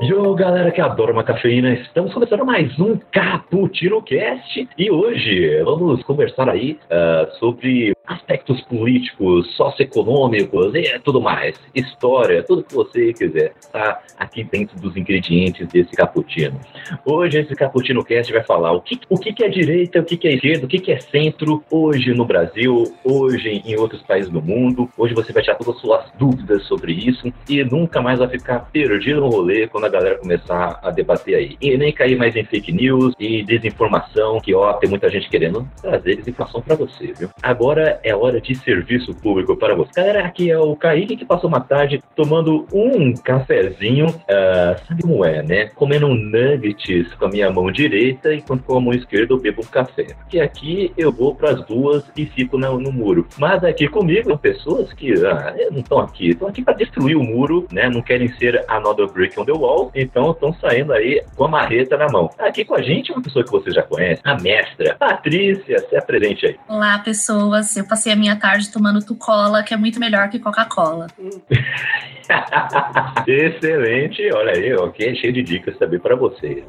Yo, galera que adora uma cafeína, estamos começando mais um Cappuccino Cast. E hoje vamos conversar aí uh, sobre aspectos políticos, socioeconômicos e tudo mais, história, tudo que você quiser, tá aqui dentro dos ingredientes desse cappuccino. Hoje esse Cappuccino Cast vai falar o que, o que é direita, o que é esquerda, o que é centro, hoje no Brasil, hoje em outros países do mundo. Hoje você vai tirar todas as suas dúvidas sobre isso e nunca mais vai ficar perdido no rolê quando a galera começar a debater aí. E nem cair mais em fake news e desinformação, que ó, tem muita gente querendo trazer desinformação para você, viu? Agora é hora de serviço público para você. Galera, aqui é o Kaique que passou uma tarde tomando um cafezinho, uh, sabe como é, né? Comendo nuggets com a minha mão direita, enquanto com a mão esquerda eu bebo um café. Porque aqui eu vou para as duas e fico no, no, muro. Mas aqui comigo são pessoas que ah, não estão aqui, estão aqui para destruir o muro, né? Não querem ser another brick on the wall, então estão saindo aí com a marreta na mão. Aqui com a gente uma pessoa que você já conhece, a mestra Patrícia, se apresente aí. Olá, pessoas. Eu passei a minha tarde tomando Tucola, que é muito melhor que Coca-Cola. Excelente, olha aí, ok, cheio de dicas também para vocês.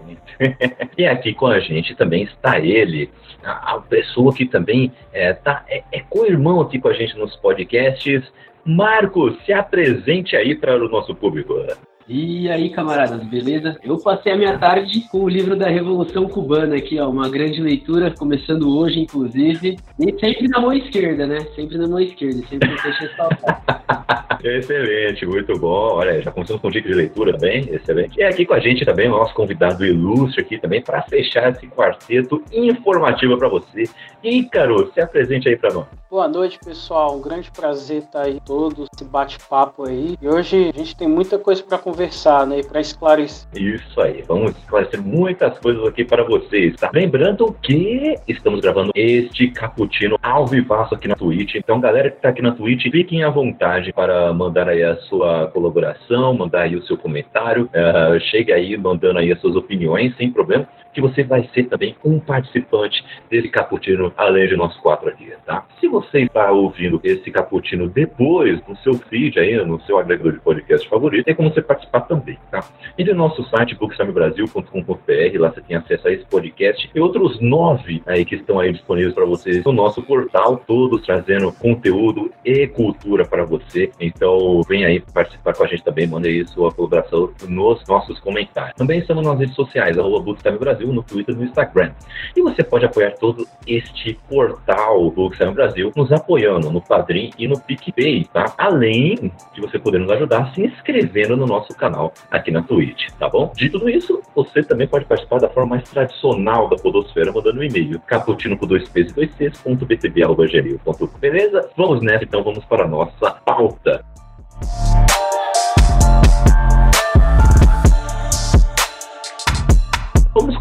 e aqui com a gente também está ele, a, a pessoa que também é, tá, é, é co-irmão aqui com a gente nos podcasts. Marcos, se apresente aí para o nosso público. E aí, camaradas, beleza? Eu passei a minha tarde com o livro da Revolução Cubana aqui, ó, uma grande leitura, começando hoje, inclusive. E sempre na mão esquerda, né? Sempre na mão esquerda, sempre deixa ressaltar. Excelente, muito bom. Olha, já começamos com dica de leitura também, excelente. E aqui com a gente também o nosso convidado ilustre aqui também para fechar esse quarteto informativo para você. Ícaro, se apresente aí para nós. Boa noite, pessoal. Um grande prazer estar aí todos, esse bate-papo aí. E hoje a gente tem muita coisa para conversar, né? E para esclarecer. Isso aí. Vamos esclarecer muitas coisas aqui para vocês, tá? Lembrando que estamos gravando este cappuccino ao vivaço aqui na Twitch. Então, galera que está aqui na Twitch, fiquem à vontade para mandar aí a sua colaboração, mandar aí o seu comentário. Uh, chegue aí mandando aí as suas opiniões, sem problema que você vai ser também um participante desse cappuccino, além de nós quatro aqui, tá? Se você está ouvindo esse cappuccino depois no seu feed aí, no seu agregador de podcast favorito, tem como você participar também, tá? E do nosso site booksamebrasil.com.br, lá você tem acesso a esse podcast e outros nove aí que estão aí disponíveis para vocês no nosso portal, todos trazendo conteúdo e cultura para você. Então, vem aí participar com a gente também, manda aí sua colaboração nos nossos comentários. Também estamos nas redes sociais, arroba Brasil Brasil no Twitter e no Instagram. E você pode apoiar todo este portal do Bookstime Brasil nos apoiando no Padrim e no PicPay, tá? Além de você poder nos ajudar se inscrevendo no nosso canal aqui na Twitch, tá bom? De tudo isso, você também pode participar da forma mais tradicional da Podosfera, mandando um e-mail caputino com dois p's e dois c's, Beleza? Vamos nessa, então vamos para a nossa pauta.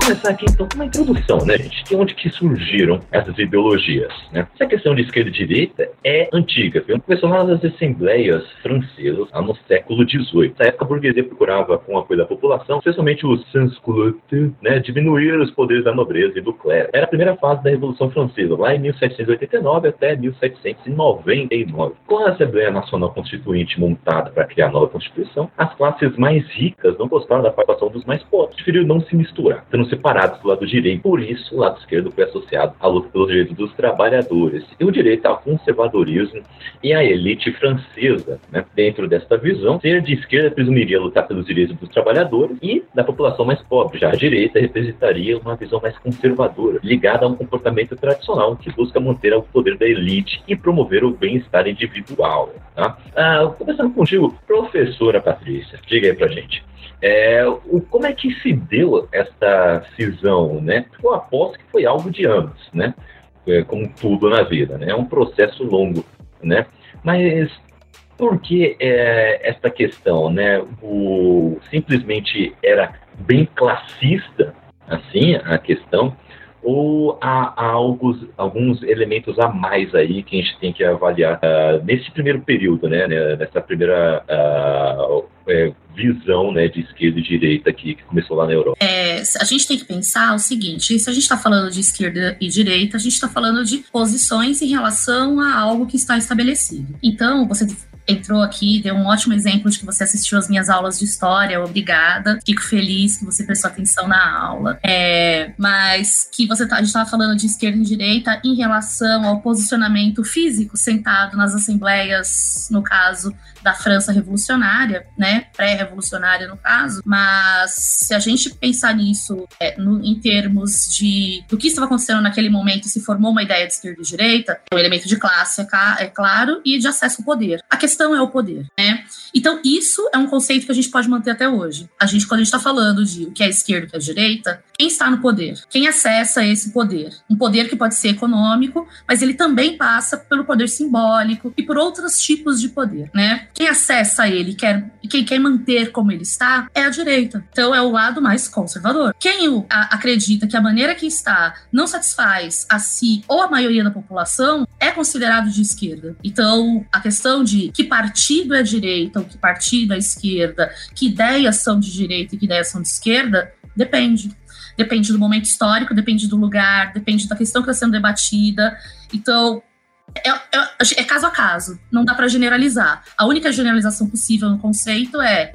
Começar aqui então com uma introdução, né, gente? De onde que surgiram essas ideologias, né? Essa questão de esquerda e direita é antiga, viu? Começou lá nas assembleias francesas, lá no século XVIII. Na época, a burguesia procurava, com o apoio da população, especialmente os sans-culottes, né, diminuir os poderes da nobreza e do clero. Era a primeira fase da Revolução Francesa, lá em 1789 até 1799. Com a Assembleia Nacional Constituinte montada para criar a nova Constituição, as classes mais ricas não gostaram da participação dos mais pobres, preferiram não se misturar sendo separados do lado direito. Por isso, o lado esquerdo foi associado à luta pelos direitos dos trabalhadores e o direito ao conservadorismo e à elite francesa. Né? Dentro desta visão, ser de esquerda presumiria lutar pelos direitos dos trabalhadores e da população mais pobre. Já a direita representaria uma visão mais conservadora, ligada a um comportamento tradicional que busca manter o poder da elite e promover o bem-estar individual. Tá? Ah, começando contigo, professora Patrícia, diga aí pra gente. É, o, como é que se deu essa cisão, né? Eu aposto que foi algo de anos, né? É, como tudo na vida, né? É um processo longo. né? Mas por que é, esta questão, né? O, simplesmente era bem classista, assim, a questão, ou há, há alguns, alguns elementos a mais aí que a gente tem que avaliar uh, nesse primeiro período, né, né nessa primeira uh, é, visão né, de esquerda e direita aqui, que começou lá na Europa? É, a gente tem que pensar o seguinte: se a gente está falando de esquerda e direita, a gente está falando de posições em relação a algo que está estabelecido. Então, você entrou aqui, deu um ótimo exemplo de que você assistiu às minhas aulas de história, obrigada. Fico feliz que você prestou atenção na aula. É, mas que você tá, a gente estava falando de esquerda e direita em relação ao posicionamento físico sentado nas assembleias, no caso da França revolucionária, né, pré-revolucionária no caso, mas se a gente pensar nisso é, no, em termos de do que estava acontecendo naquele momento, se formou uma ideia de esquerda e direita, um elemento de classe, é, é claro, e de acesso ao poder. A questão é o poder, né? Então, isso é um conceito que a gente pode manter até hoje. A gente, quando a gente está falando de o que é esquerda e o que é direita, quem está no poder? Quem acessa esse poder? Um poder que pode ser econômico, mas ele também passa pelo poder simbólico e por outros tipos de poder, né? Quem acessa ele quer, quem quer manter como ele está é a direita. Então, é o lado mais conservador. Quem o, a, acredita que a maneira que está não satisfaz a si ou a maioria da população é considerado de esquerda. Então, a questão de que partido é direita ou que partido é esquerda, que ideias são de direita e que ideias são de esquerda, depende. Depende do momento histórico, depende do lugar, depende da questão que está sendo debatida. Então, é, é, é, caso a caso, não dá para generalizar. A única generalização possível no conceito é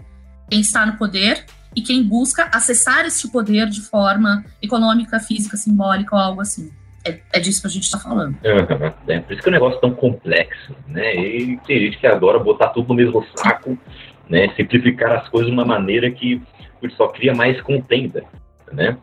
quem está no poder e quem busca acessar esse poder de forma econômica, física, simbólica ou algo assim. É, é disso que a gente está falando. Uhum. É, por isso que o negócio é tão complexo, né? E tem gente que adora botar tudo no mesmo saco, né? Simplificar as coisas de uma maneira que só cria mais contenda, né?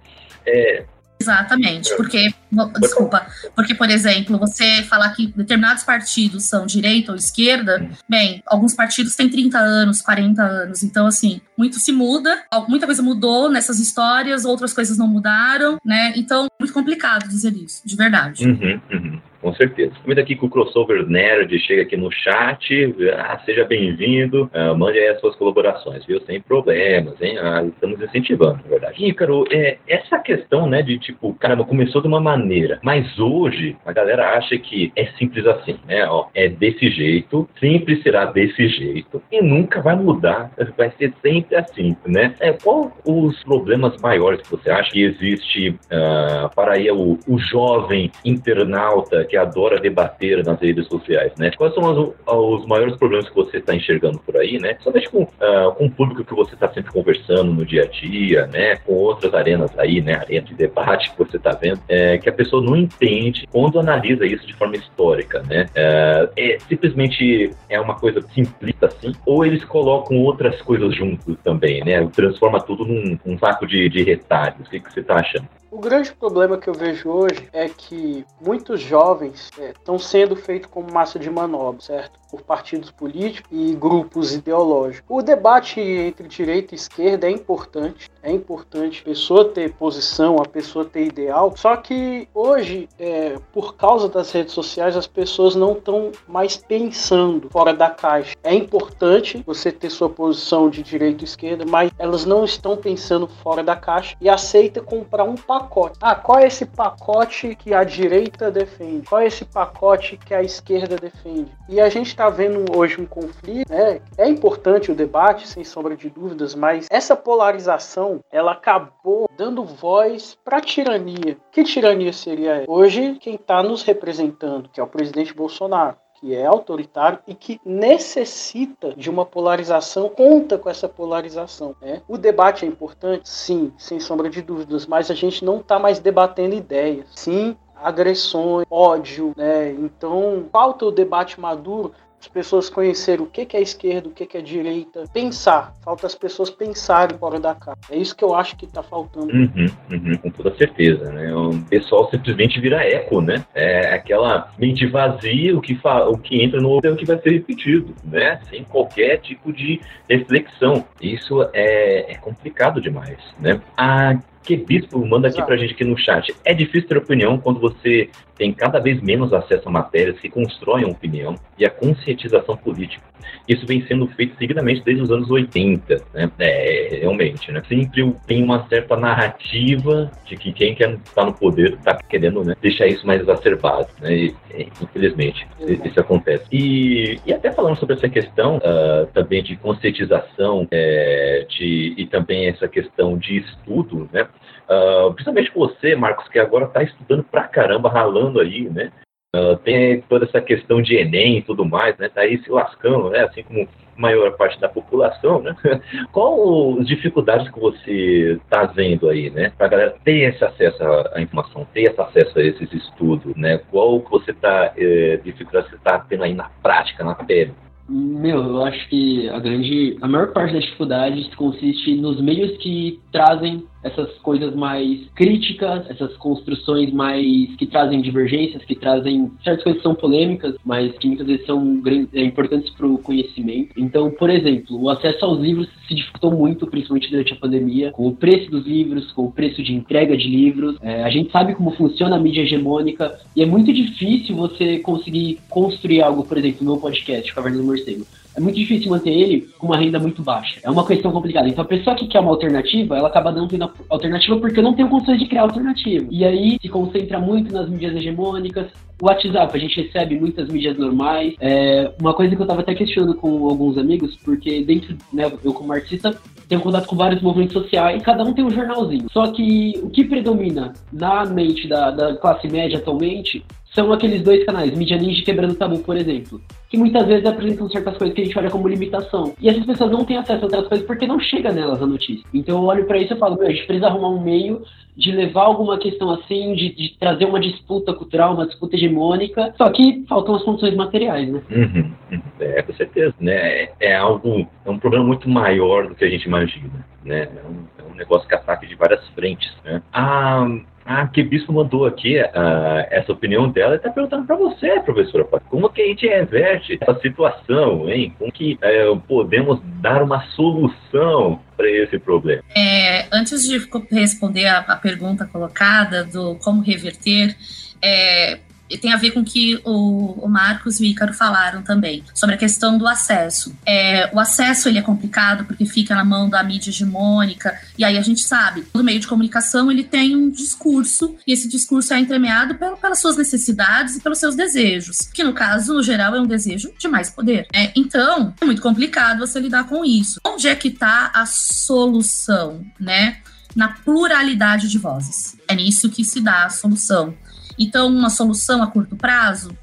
É, Exatamente, porque, desculpa, porque, por exemplo, você falar que determinados partidos são direita ou esquerda, bem, alguns partidos têm 30 anos, 40 anos, então, assim, muito se muda, muita coisa mudou nessas histórias, outras coisas não mudaram, né? Então, muito complicado dizer isso, de verdade. Uhum, uhum. Com certeza. Comenta aqui com o Crossover Nerd, chega aqui no chat. Ah, seja bem-vindo. Ah, mande aí as suas colaborações, viu? Sem problemas, hein? Ah, estamos incentivando, na verdade. Ícaro, é, essa questão, né, de tipo, caramba, começou de uma maneira, mas hoje a galera acha que é simples assim, né? Ó, é desse jeito, sempre será desse jeito e nunca vai mudar, vai ser sempre assim, né? É, qual os problemas maiores que você acha que existe uh, para aí o, o jovem internauta que adora debater nas redes sociais, né? Quais são os, os maiores problemas que você está enxergando por aí, né? Somente com, uh, com o público que você está sempre conversando no dia a dia, né? Com outras arenas aí, né? Arena de debate que você está vendo, é, que a pessoa não entende quando analisa isso de forma histórica, né? É, é simplesmente é uma coisa simplista assim, ou eles colocam outras coisas juntos também, né? Transforma tudo num, num saco de, de retalhos. O que, que você está achando? O grande problema que eu vejo hoje é que muitos jovens estão é, sendo feitos como massa de manobra, certo? Por partidos políticos e grupos ideológicos. O debate entre direita e esquerda é importante, é importante a pessoa ter posição, a pessoa ter ideal, só que hoje, é, por causa das redes sociais, as pessoas não estão mais pensando fora da caixa. É importante você ter sua posição de direita e esquerda, mas elas não estão pensando fora da caixa e aceita comprar um pacote. Ah, qual é esse pacote que a direita defende? Qual é esse pacote que a esquerda defende? E a gente está vendo hoje um conflito, né? É importante o debate, sem sombra de dúvidas, mas essa polarização, ela acabou dando voz para a tirania. Que tirania seria hoje quem está nos representando, que é o presidente Bolsonaro? que é autoritário e que necessita de uma polarização, conta com essa polarização. Né? O debate é importante? Sim, sem sombra de dúvidas, mas a gente não está mais debatendo ideias. Sim, agressões, ódio, né? Então, falta o debate maduro as pessoas conhecerem o que é esquerda, o que é direita, pensar. Falta as pessoas pensarem fora da casa. É isso que eu acho que está faltando. Uhum, uhum, com toda certeza, né? O pessoal simplesmente vira eco, né? É aquela mente vazia, o que, o que entra no é o que vai ser repetido, né? Sem qualquer tipo de reflexão. Isso é, é complicado demais, né? A Que Bispo manda aqui pra gente aqui no chat. É difícil ter opinião quando você tem cada vez menos acesso a matérias que constroem a opinião e a conscientização política. Isso vem sendo feito seguidamente desde os anos 80, né? É, realmente, né? Sempre tem uma certa narrativa de que quem quer estar no poder está querendo né, deixar isso mais exacerbado, né? E, infelizmente, Exato. isso acontece. E, e até falando sobre essa questão ah, também de conscientização é, de, e também essa questão de estudo, né? Ah, principalmente você, Marcos, que agora está estudando pra caramba, ralando aí, né? Ah, tem toda essa questão de Enem e tudo mais, né? Tá aí se lascando, né? Assim como a maior parte da população, né? Qual as dificuldades que você está vendo aí, né? Para a galera ter esse acesso à informação, ter esse acesso a esses estudos, né? Qual que você está, eh, dificuldade que você está tendo aí na prática, na pele? Meu, eu acho que a grande, a maior parte das dificuldades consiste nos meios que trazem essas coisas mais críticas, essas construções mais que trazem divergências, que trazem certas coisas que são polêmicas, mas que muitas vezes são é, importantes para o conhecimento. Então, por exemplo, o acesso aos livros se dificultou muito, principalmente durante a pandemia, com o preço dos livros, com o preço de entrega de livros. É, a gente sabe como funciona a mídia hegemônica e é muito difícil você conseguir construir algo, por exemplo, no meu podcast, Caverna do Morcego. É muito difícil manter ele com uma renda muito baixa. É uma questão complicada. Então a pessoa que quer uma alternativa, ela acaba não tendo alternativa porque não tenho condições de criar alternativa. E aí se concentra muito nas mídias hegemônicas. O WhatsApp, a gente recebe muitas mídias normais. É, uma coisa que eu tava até questionando com alguns amigos, porque dentro, né, eu como artista, tenho contato com vários movimentos sociais, cada um tem um jornalzinho. Só que o que predomina na mente da, da classe média atualmente são aqueles dois canais, Mídia Ninja e Quebrando Tabu, por exemplo, que muitas vezes apresentam certas coisas que a gente olha como limitação. E essas pessoas não têm acesso a outras coisas porque não chega nelas a notícia. Então eu olho pra isso e falo, meu, a gente precisa arrumar um meio de levar alguma questão assim, de, de trazer uma disputa cultural, uma disputa hegemônica, só que faltam as condições materiais, né? Uhum, uhum. É, com certeza, né? É, é algo, é um problema muito maior do que a gente imagina, né? É um, é um negócio que ataca de várias frentes, né? A, a que Bispo mandou aqui ah, essa opinião dela e está perguntando para você, professora, como que a gente reverte essa situação, hein? Como que eh, podemos dar uma solução para esse problema? É, antes de responder a, a pergunta colocada do como reverter, é, tem a ver com o que o, o Marcos e o Ícaro falaram também, sobre a questão do acesso. É, o acesso ele é complicado porque fica na mão da mídia hegemônica, e aí a gente sabe, todo meio de comunicação ele tem um discurso, e esse discurso é entremeado pelo- pelas suas necessidades e pelos seus desejos, que no caso, no geral, é um desejo de mais poder. né? Então, é muito complicado você lidar com isso. Onde é que está a solução, né? Na pluralidade de vozes. É nisso que se dá a solução. Então, uma solução a curto prazo?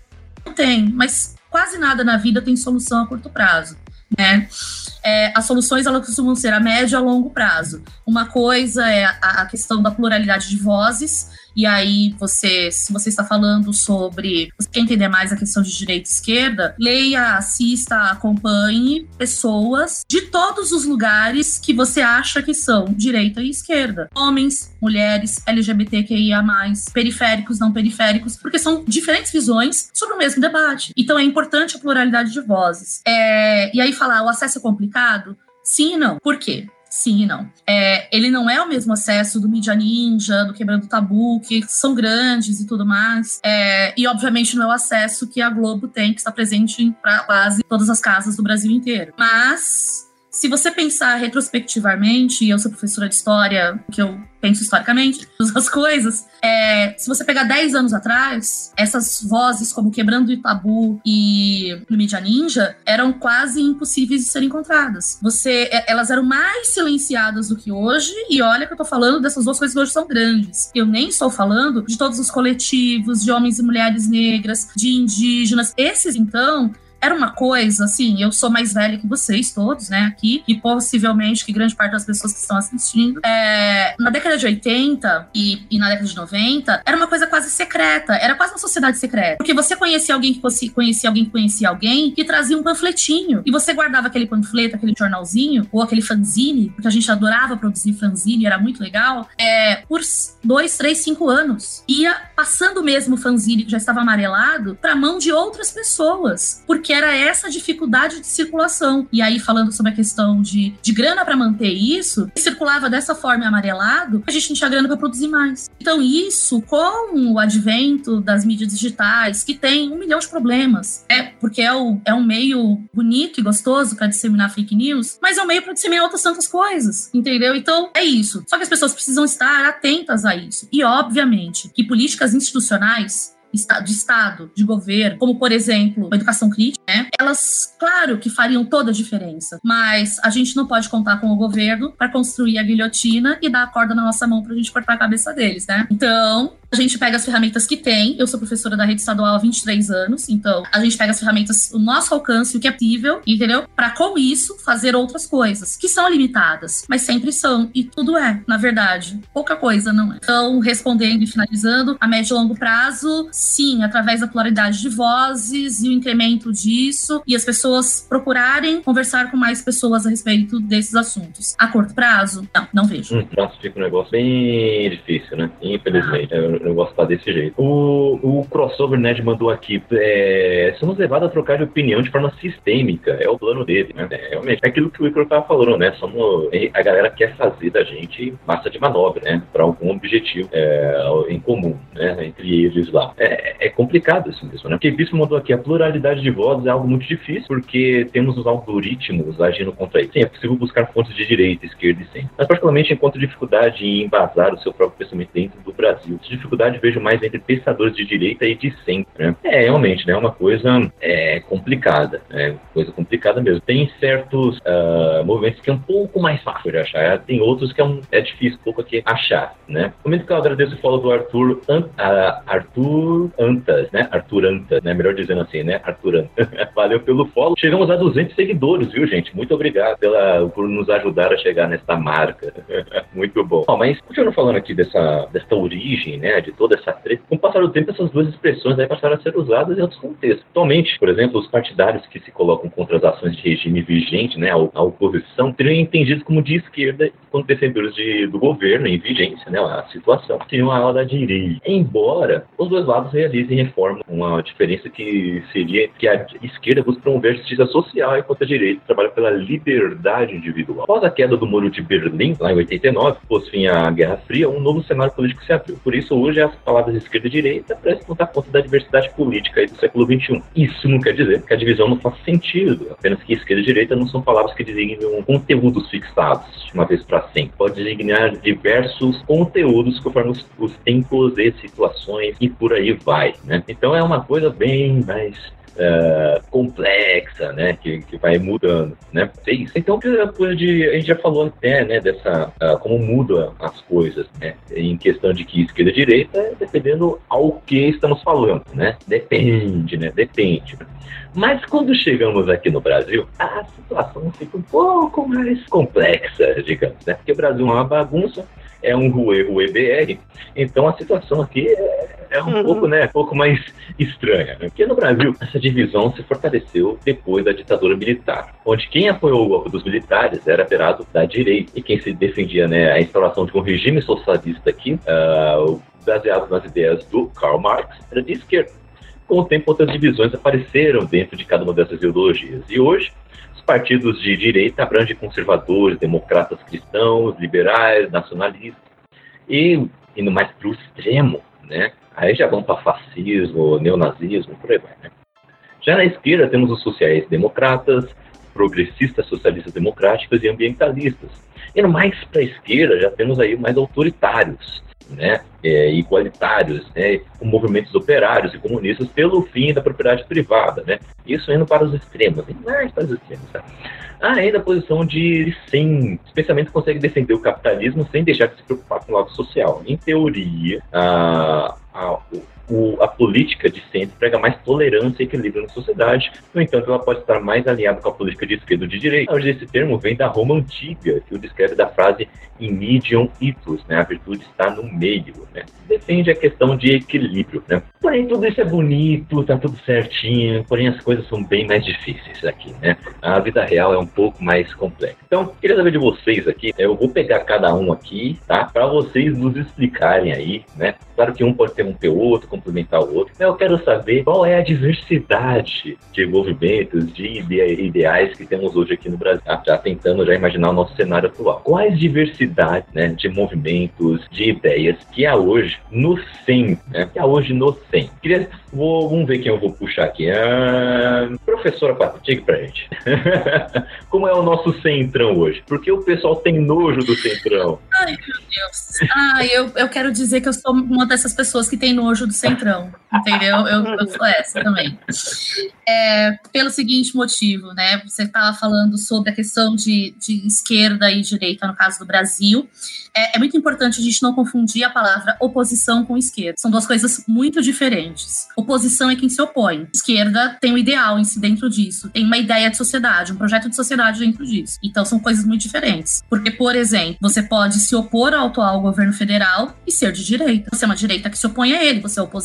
Não tem, mas quase nada na vida tem solução a curto prazo, né? É, as soluções elas costumam ser a médio e a longo prazo. Uma coisa é a, a questão da pluralidade de vozes, e aí você, se você está falando sobre, quer entender mais a questão de direita e esquerda, leia, assista, acompanhe pessoas de todos os lugares que você acha que são direita e esquerda. Homens, mulheres, LGBTQIA+, periféricos, não periféricos, porque são diferentes visões sobre o mesmo debate. Então é importante a pluralidade de vozes. É, e aí falar, o acesso é complicado? Sim e não. Por quê? Sim e não. É, ele não é o mesmo acesso do Mídia Ninja, do Quebrando Tabu, que são grandes e tudo mais. É, e, obviamente, não é o acesso que a Globo tem, que está presente em quase todas as casas do Brasil inteiro. Mas, se você pensar retrospectivamente, e eu sou professora de história, que eu penso historicamente, as coisas, é, se você pegar 10 anos atrás, essas vozes como Quebrando o Tabu e no Mídia Ninja eram quase impossíveis de serem encontradas. Você, é, elas eram mais silenciadas do que hoje, e olha que eu tô falando dessas duas coisas que hoje são grandes. Eu nem estou falando de todos os coletivos, de homens e mulheres negras, de indígenas. Esses, então, era uma coisa, assim, eu sou mais velha que vocês todos, né, aqui, e possivelmente que grande parte das pessoas que estão assistindo. É, na década de 80 e, e na década de 90, era uma coisa quase secreta, era quase uma sociedade secreta. Porque você conhecia alguém que fosse, conhecia alguém que conhecia alguém que trazia um panfletinho, e você guardava aquele panfleto, aquele jornalzinho, ou aquele fanzine, porque a gente adorava produzir fanzine, era muito legal, é, por dois, três, cinco anos. Ia passando mesmo o fanzine que já estava amarelado para a mão de outras pessoas, porque era essa dificuldade de circulação. E aí, falando sobre a questão de, de grana para manter isso, circulava dessa forma amarelado, a gente não tinha grana para produzir mais. Então, isso, com o advento das mídias digitais, que tem um milhão de problemas, é porque é, o, é um meio bonito e gostoso para disseminar fake news, mas é um meio para disseminar outras tantas coisas, entendeu? Então, é isso. Só que as pessoas precisam estar atentas a isso. E, obviamente, que políticas institucionais de Estado, de governo, como por exemplo a educação crítica, né? elas, claro que fariam toda a diferença, mas a gente não pode contar com o governo para construir a guilhotina e dar a corda na nossa mão para a gente cortar a cabeça deles, né? Então, a gente pega as ferramentas que tem. Eu sou professora da rede estadual há 23 anos, então a gente pega as ferramentas, o nosso alcance, o que é possível, entendeu? Para com isso fazer outras coisas que são limitadas, mas sempre são e tudo é, na verdade, pouca coisa não é. Então, respondendo e finalizando, a médio e longo prazo, sim, através da pluralidade de vozes e o incremento disso e as pessoas procurarem conversar com mais pessoas a respeito desses assuntos. A curto prazo, não, não vejo. Um prazo fica um negócio bem difícil, né? Infelizmente. Ah eu gosto de desse jeito. O, o crossover Ned mandou aqui. É, somos levados a trocar de opinião de forma sistêmica. É o plano dele, né? É, realmente. É aquilo que o Icaro tava falando, né? Somos, a galera quer fazer da gente massa de manobra, né? Para algum objetivo é, em comum, né? Entre eles lá. É, é complicado isso mesmo, né? Porque Bispo mandou aqui, a pluralidade de vozes é algo muito difícil, porque temos os algoritmos agindo contra isso. Sim, é possível buscar fontes de direita, esquerda e centro. Mas, particularmente, encontro dificuldade em embasar o seu próprio pensamento dentro do Brasil. Essa dificuldade vejo mais entre pensadores de direita e de centro. Né? É, realmente, né? É uma coisa é, complicada. É coisa complicada mesmo. Tem certos uh, movimentos que é um pouco mais fácil de achar. Tem outros que é, um, é difícil um pouco aqui achar, né? Comento que eu agradeço o follow do Arthur, An, uh, Arthur Antas, né? Arthur Antas, né? Melhor dizendo assim, né? Arthur Antas. Valeu pelo follow. Chegamos a 200 seguidores, viu, gente? Muito obrigado pela, por nos ajudar a chegar nesta marca. Muito bom. Oh, mas continuando falando aqui dessa, dessa origem, né? De toda essa treta. Com o passar do tempo, essas duas expressões aí passaram a ser usadas em outros contextos. Atualmente, por exemplo, os partidários que se colocam contra as ações de regime vigente, né, a, oposição, teriam entendidos como de esquerda quando defensores de, do governo em vigência, né, a situação, seriam a ala da direita. Embora os dois lados realizem reforma, uma diferença que seria que a esquerda busca promover justiça social enquanto a direita trabalha pela liberdade individual. Após a queda do muro de Berlim, lá em 89, pôs fim à Guerra Fria, um novo cenário político se abriu. Por isso, hoje, as palavras esquerda e direita prestam dar conta da diversidade política do século XXI. Isso não quer dizer que a divisão não faz sentido, apenas que esquerda e direita não são palavras que designam conteúdos fixados de uma vez para sempre. Pode designar diversos conteúdos conforme os, os tempos e situações e por aí vai, né? Então é uma coisa bem mais uh, complexa, né, que, que vai mudando, né? É isso. Então, a coisa de a gente já falou até, né, dessa uh, como muda as coisas, né, em questão de que esquerda e direita, dependendo ao que estamos falando, né? Depende, né? Depende. Mas quando chegamos aqui no Brasil, a situação fica um pouco mais complexa, digamos, né? Porque o Brasil é uma bagunça, é um Rue Rue BR, então a situação aqui é, é um uhum. pouco, né, pouco mais estranha. Né? Porque no Brasil, essa divisão se fortaleceu depois da ditadura militar, onde quem apoiou o golpe dos militares era operado da direita, e quem se defendia né, a instauração de um regime socialista aqui, uh, baseado nas ideias do Karl Marx, era de esquerda. Com o tempo, outras divisões apareceram dentro de cada uma dessas ideologias. E hoje, partidos de direita abrangem conservadores, democratas cristãos, liberais, nacionalistas. E indo mais para o extremo, né? Aí já vão para fascismo, neonazismo, por aí vai, né? Já na esquerda temos os sociais democratas, progressistas socialistas democráticos e ambientalistas. Indo mais para a esquerda já temos aí mais autoritários, né, é, igualitários, né, com movimentos operários e comunistas pelo fim da propriedade privada, né, isso indo para os extremos, mais para os extremos. Tá? Ainda a posição de sim, especialmente consegue defender o capitalismo sem deixar de se preocupar com o lado social. Em teoria, a, a, o, a política de centro prega mais tolerância e equilíbrio na sociedade. No entanto, ela pode estar mais alinhada com a política de esquerda ou de direita. Hoje esse termo vem da Roma antiga, que o descreve da frase in medium itus, né? A virtude está no meio, né? Defende a questão de equilíbrio, né? Porém, tudo isso é bonito, tá tudo certinho, porém as coisas são bem mais difíceis aqui, né? A vida real é um pouco mais complexa. Então, queria saber de vocês aqui, eu vou pegar cada um aqui, tá? Para vocês nos explicarem aí, né? Claro que um pode interromper o outro, complementar o outro. Eu quero saber qual é a diversidade de movimentos, de ideais que temos hoje aqui no Brasil. Já tentando já imaginar o nosso cenário atual. Quais diversidades né, de movimentos, de ideias que há hoje no CEM, né? Que há hoje no CEM. Queria, vou, vamos ver quem eu vou puxar aqui. Ah, professora Pato, diga pra gente. Como é o nosso centrão hoje? Porque o pessoal tem nojo do centrão. Ai, meu Deus. Ai, eu, eu quero dizer que eu sou uma dessas pessoas que tem nojo do centrão, entendeu? Eu, eu sou essa também. É, pelo seguinte motivo, né? Você estava falando sobre a questão de, de esquerda e direita, no caso do Brasil. É, é, muito importante a gente não confundir a palavra oposição com esquerda. São duas coisas muito diferentes. Oposição é quem se opõe. Esquerda tem um ideal em si dentro disso, tem uma ideia de sociedade, um projeto de sociedade dentro disso. Então são coisas muito diferentes. Porque, por exemplo, você pode se opor ao atual governo federal e ser de direita. Você é uma direita que se opõe a ele, você é oposição,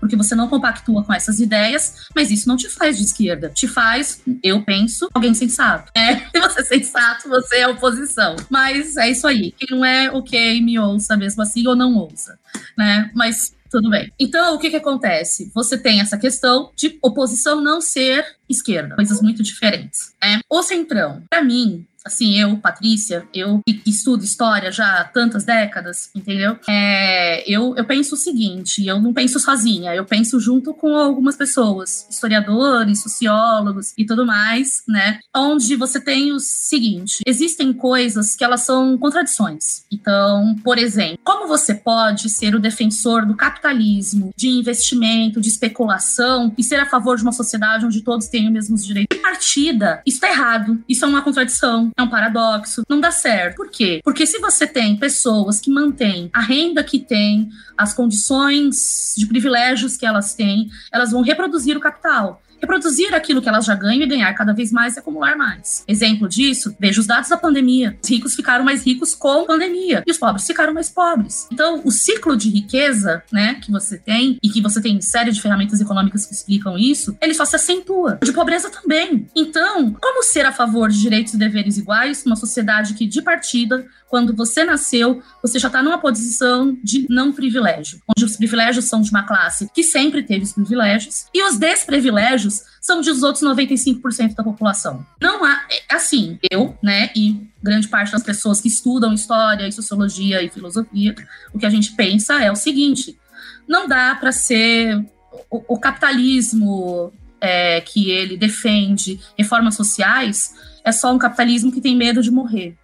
porque você não compactua com essas ideias, mas isso não te faz de esquerda. Te faz, eu penso, alguém sensato. É, se você é sensato, você é oposição. Mas é isso aí. Quem não é ok, me ouça mesmo assim, ou não ouça. Né? Mas tudo bem. Então, o que, que acontece? Você tem essa questão de oposição não ser esquerda, coisas muito diferentes. Né? O centrão, para mim, assim, eu, Patrícia, eu que estudo história já há tantas décadas, entendeu? É, eu, eu penso o seguinte, eu não penso sozinha, eu penso junto com algumas pessoas, historiadores, sociólogos e tudo mais, né? Onde você tem o seguinte, existem coisas que elas são contradições. Então, por exemplo, como você pode ser o defensor do capitalismo, de investimento, de especulação e ser a favor de uma sociedade onde todos têm os mesmos direitos? Em partida, isso tá errado, isso é uma contradição é um paradoxo, não dá certo. Por quê? Porque se você tem pessoas que mantêm a renda que têm, as condições de privilégios que elas têm, elas vão reproduzir o capital reproduzir aquilo que elas já ganham e ganhar cada vez mais e acumular mais. Exemplo disso, veja os dados da pandemia. Os ricos ficaram mais ricos com a pandemia e os pobres ficaram mais pobres. Então, o ciclo de riqueza, né, que você tem e que você tem série de ferramentas econômicas que explicam isso, ele só se acentua. De pobreza também. Então, como ser a favor de direitos e deveres iguais numa sociedade que de partida quando você nasceu, você já está numa posição de não privilégio, onde os privilégios são de uma classe que sempre teve os privilégios e os desprivilégios são dos outros 95% da população. Não há, é, assim, eu, né, e grande parte das pessoas que estudam história e sociologia e filosofia, o que a gente pensa é o seguinte: não dá para ser o, o capitalismo é, que ele defende, reformas sociais, é só um capitalismo que tem medo de morrer.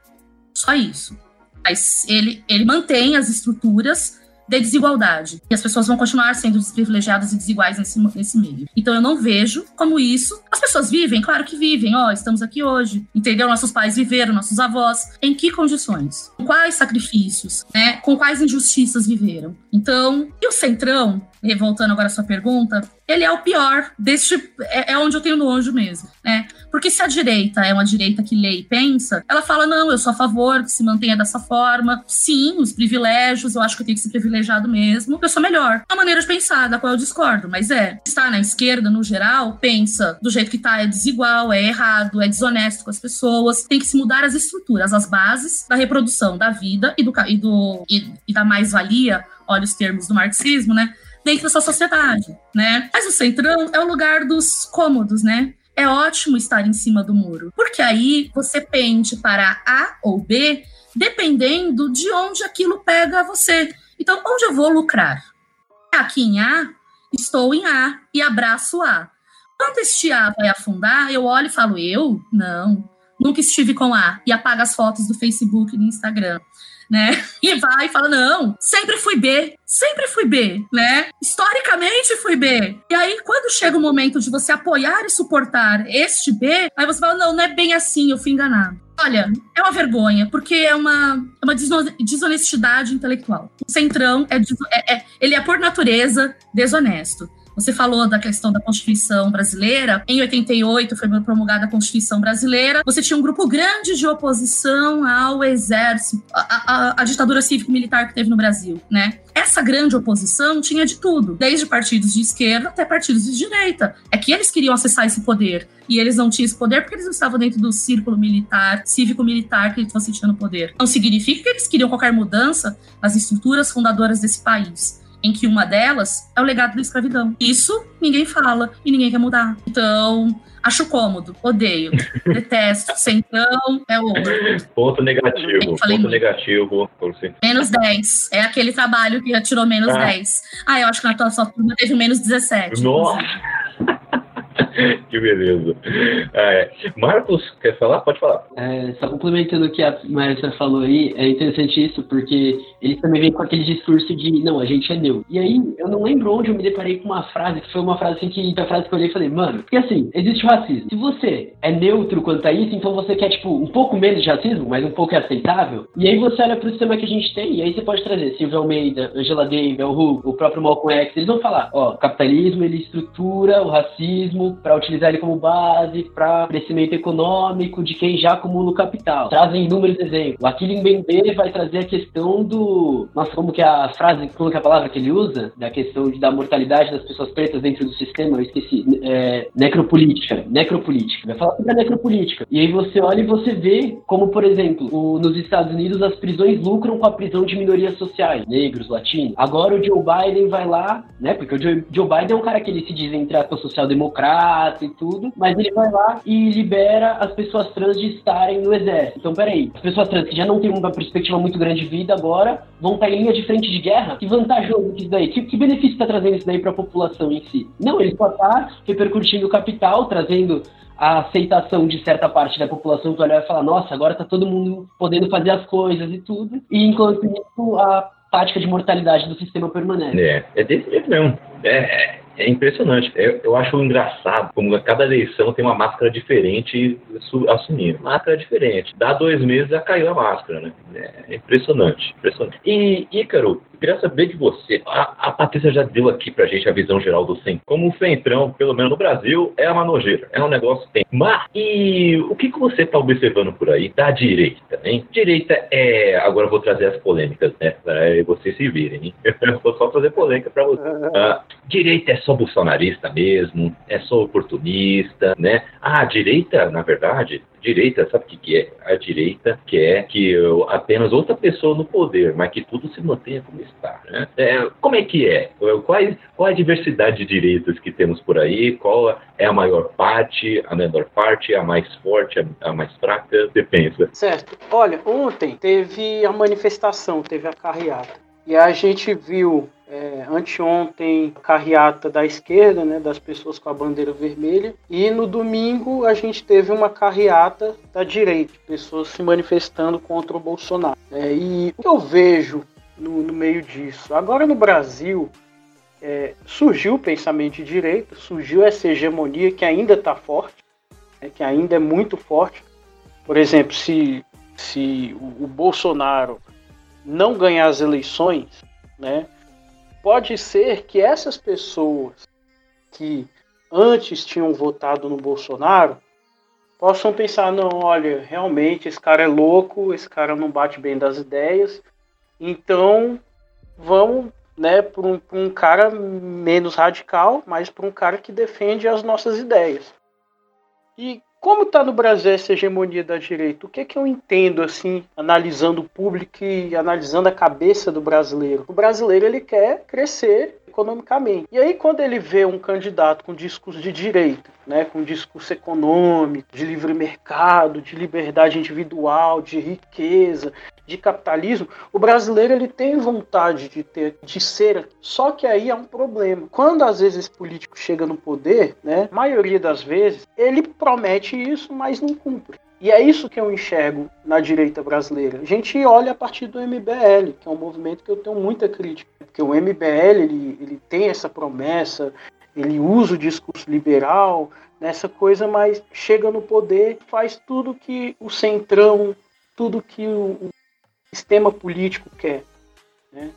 Só isso. Mas ele, ele mantém as estruturas de desigualdade. E as pessoas vão continuar sendo desprivilegiadas e desiguais nesse, nesse meio. Então eu não vejo como isso. As pessoas vivem, claro que vivem. Ó, oh, estamos aqui hoje. Entendeu? Nossos pais viveram, nossos avós. Em que condições? Com quais sacrifícios? Né? Com quais injustiças viveram? Então, e o Centrão, voltando agora à sua pergunta, ele é o pior deste. É, é, onde eu tenho nojo mesmo, né? Porque se a direita é uma direita que lê e pensa, ela fala: não, eu sou a favor que se mantenha dessa forma. Sim, os privilégios, eu acho que eu tenho que ser privilegiado mesmo. Eu sou melhor. É uma maneira de pensar, da qual eu discordo, mas é. Estar na esquerda, no geral, pensa do jeito que tá, é desigual, é errado, é desonesto com as pessoas. Tem que se mudar as estruturas, as bases da reprodução da vida e, do, e, do, e, e da mais-valia, olha os termos do marxismo, né? dentro da sua sociedade, né? Mas o centrão é o lugar dos cômodos, né? É ótimo estar em cima do muro, porque aí você pende para A ou B, dependendo de onde aquilo pega você. Então, onde eu vou lucrar? Aqui em A, estou em A e abraço A. Quando este A vai afundar, eu olho e falo, eu? Não, nunca estive com A. E apago as fotos do Facebook e do Instagram né? E vai e fala: não, sempre fui B, sempre fui B, né? Historicamente fui B. E aí, quando chega o momento de você apoiar e suportar este B, aí você fala: não, não é bem assim, eu fui enganado. Olha, é uma vergonha, porque é uma, é uma desonestidade intelectual. O Centrão é, é, é, ele é por natureza desonesto. Você falou da questão da Constituição brasileira. Em 88 foi promulgada a Constituição brasileira. Você tinha um grupo grande de oposição ao exército, a ditadura cívico-militar que teve no Brasil, né? Essa grande oposição tinha de tudo, desde partidos de esquerda até partidos de direita. É que eles queriam acessar esse poder e eles não tinham esse poder porque eles não estavam dentro do círculo militar, cívico-militar que eles estavam sentindo poder. Não significa que eles queriam qualquer mudança nas estruturas fundadoras desse país em que uma delas é o legado da escravidão. Isso ninguém fala e ninguém quer mudar. Então, acho cômodo, odeio, detesto, centrão é o. Ponto negativo, ponto muito. negativo. Menos 10. É aquele trabalho que tirou menos ah. 10. Ah, eu acho que na tua sua turma teve menos 17. Nossa! que beleza. É, Marcos, quer falar? Pode falar. É, só complementando o que a Marcia falou aí, é interessante isso, porque ele também vem com aquele discurso de, não, a gente é neutro. E aí, eu não lembro onde eu me deparei com uma frase, que foi uma frase assim que, a frase que eu olhei e falei, mano, porque assim, existe o racismo. Se você é neutro quanto a isso, então você quer, tipo, um pouco menos de racismo, mas um pouco é aceitável. E aí você olha pro sistema que a gente tem, e aí você pode trazer Silvio Almeida, Angela Davis, o próprio Malcolm X, eles vão falar, ó, capitalismo, ele estrutura o racismo para utilizar ele como base para crescimento econômico de quem já acumula o capital. Trazem inúmeros exemplos. Achille Mbembe vai trazer a questão do... Nossa, como que é a frase, como que é a palavra que ele usa? Da questão de, da mortalidade das pessoas pretas dentro do sistema, eu esqueci. É, necropolítica. Necropolítica. Vai falar sobre a necropolítica. E aí você olha e você vê como, por exemplo, o, nos Estados Unidos as prisões lucram com a prisão de minorias sociais, negros, latinos. Agora o Joe Biden vai lá, né? Porque o Joe, Joe Biden é um cara que ele se diz entre aspas e tudo, mas ele vai lá e libera as pessoas trans de estarem no exército. Então, peraí, as pessoas trans que já não têm uma perspectiva muito grande de vida agora vão estar em linha de frente de guerra? Que vantajoso isso daí? Que, que benefício está trazendo isso daí para a população em si? Não, ele só está repercutindo o capital, trazendo a aceitação de certa parte da população que olhar e falar, nossa, agora tá todo mundo podendo fazer as coisas e tudo. E enquanto isso, a tática de mortalidade do sistema permanece. É, é desse jeito mesmo. É, é é impressionante. Eu, eu acho engraçado como cada eleição tem uma máscara diferente assumindo. Máscara diferente. Dá dois meses já caiu a máscara, né? É impressionante, impressionante. E, Ícaro, eu queria saber de você. A, a Patrícia já deu aqui pra gente a visão geral do Centrão. Como o Centrão, pelo menos no Brasil, é uma nojeira. É um negócio que tem. Mas, e o que, que você tá observando por aí da direita, hein? Direita é... Agora eu vou trazer as polêmicas, né? Pra vocês se virem, hein? Eu vou só fazer polêmica pra vocês. Ah, direita é só bolsonarista mesmo, é só oportunista, né? Ah, a direita, na verdade, direita, sabe o que, que é? A direita quer que apenas outra pessoa no poder, mas que tudo se mantenha como está. Né? É, como é que é? Qual, qual a diversidade de direitos que temos por aí? Qual é a maior parte, a menor parte, a mais forte, a, a mais fraca? Você pensa? Certo. Olha, ontem teve a manifestação, teve a carreata. E a gente viu é, anteontem carreata da esquerda, né, das pessoas com a bandeira vermelha, e no domingo a gente teve uma carreata da direita, pessoas se manifestando contra o Bolsonaro. É, e o que eu vejo no, no meio disso? Agora no Brasil é, surgiu o pensamento de direita, surgiu essa hegemonia que ainda está forte, né, que ainda é muito forte. Por exemplo, se, se o, o Bolsonaro não ganhar as eleições, né, pode ser que essas pessoas que antes tinham votado no Bolsonaro possam pensar: não, olha, realmente esse cara é louco, esse cara não bate bem das ideias, então vamos né, para um, um, cara menos radical, mas para um cara que defende as nossas ideias. E como está no Brasil essa hegemonia da direita? O que é que eu entendo assim, analisando o público e analisando a cabeça do brasileiro? O brasileiro ele quer crescer economicamente. E aí quando ele vê um candidato com discurso de direita, né, com discurso econômico, de livre mercado, de liberdade individual, de riqueza, de capitalismo, o brasileiro ele tem vontade de ter, de ser. Só que aí é um problema. Quando às vezes esse político chega no poder, né, maioria das vezes ele promete isso, mas não cumpre. E é isso que eu enxergo na direita brasileira. A gente olha a partir do MBL, que é um movimento que eu tenho muita crítica, porque o MBL ele, ele tem essa promessa ele usa o discurso liberal, nessa coisa, mas chega no poder, faz tudo que o centrão, tudo que o, sistema político quer. Né?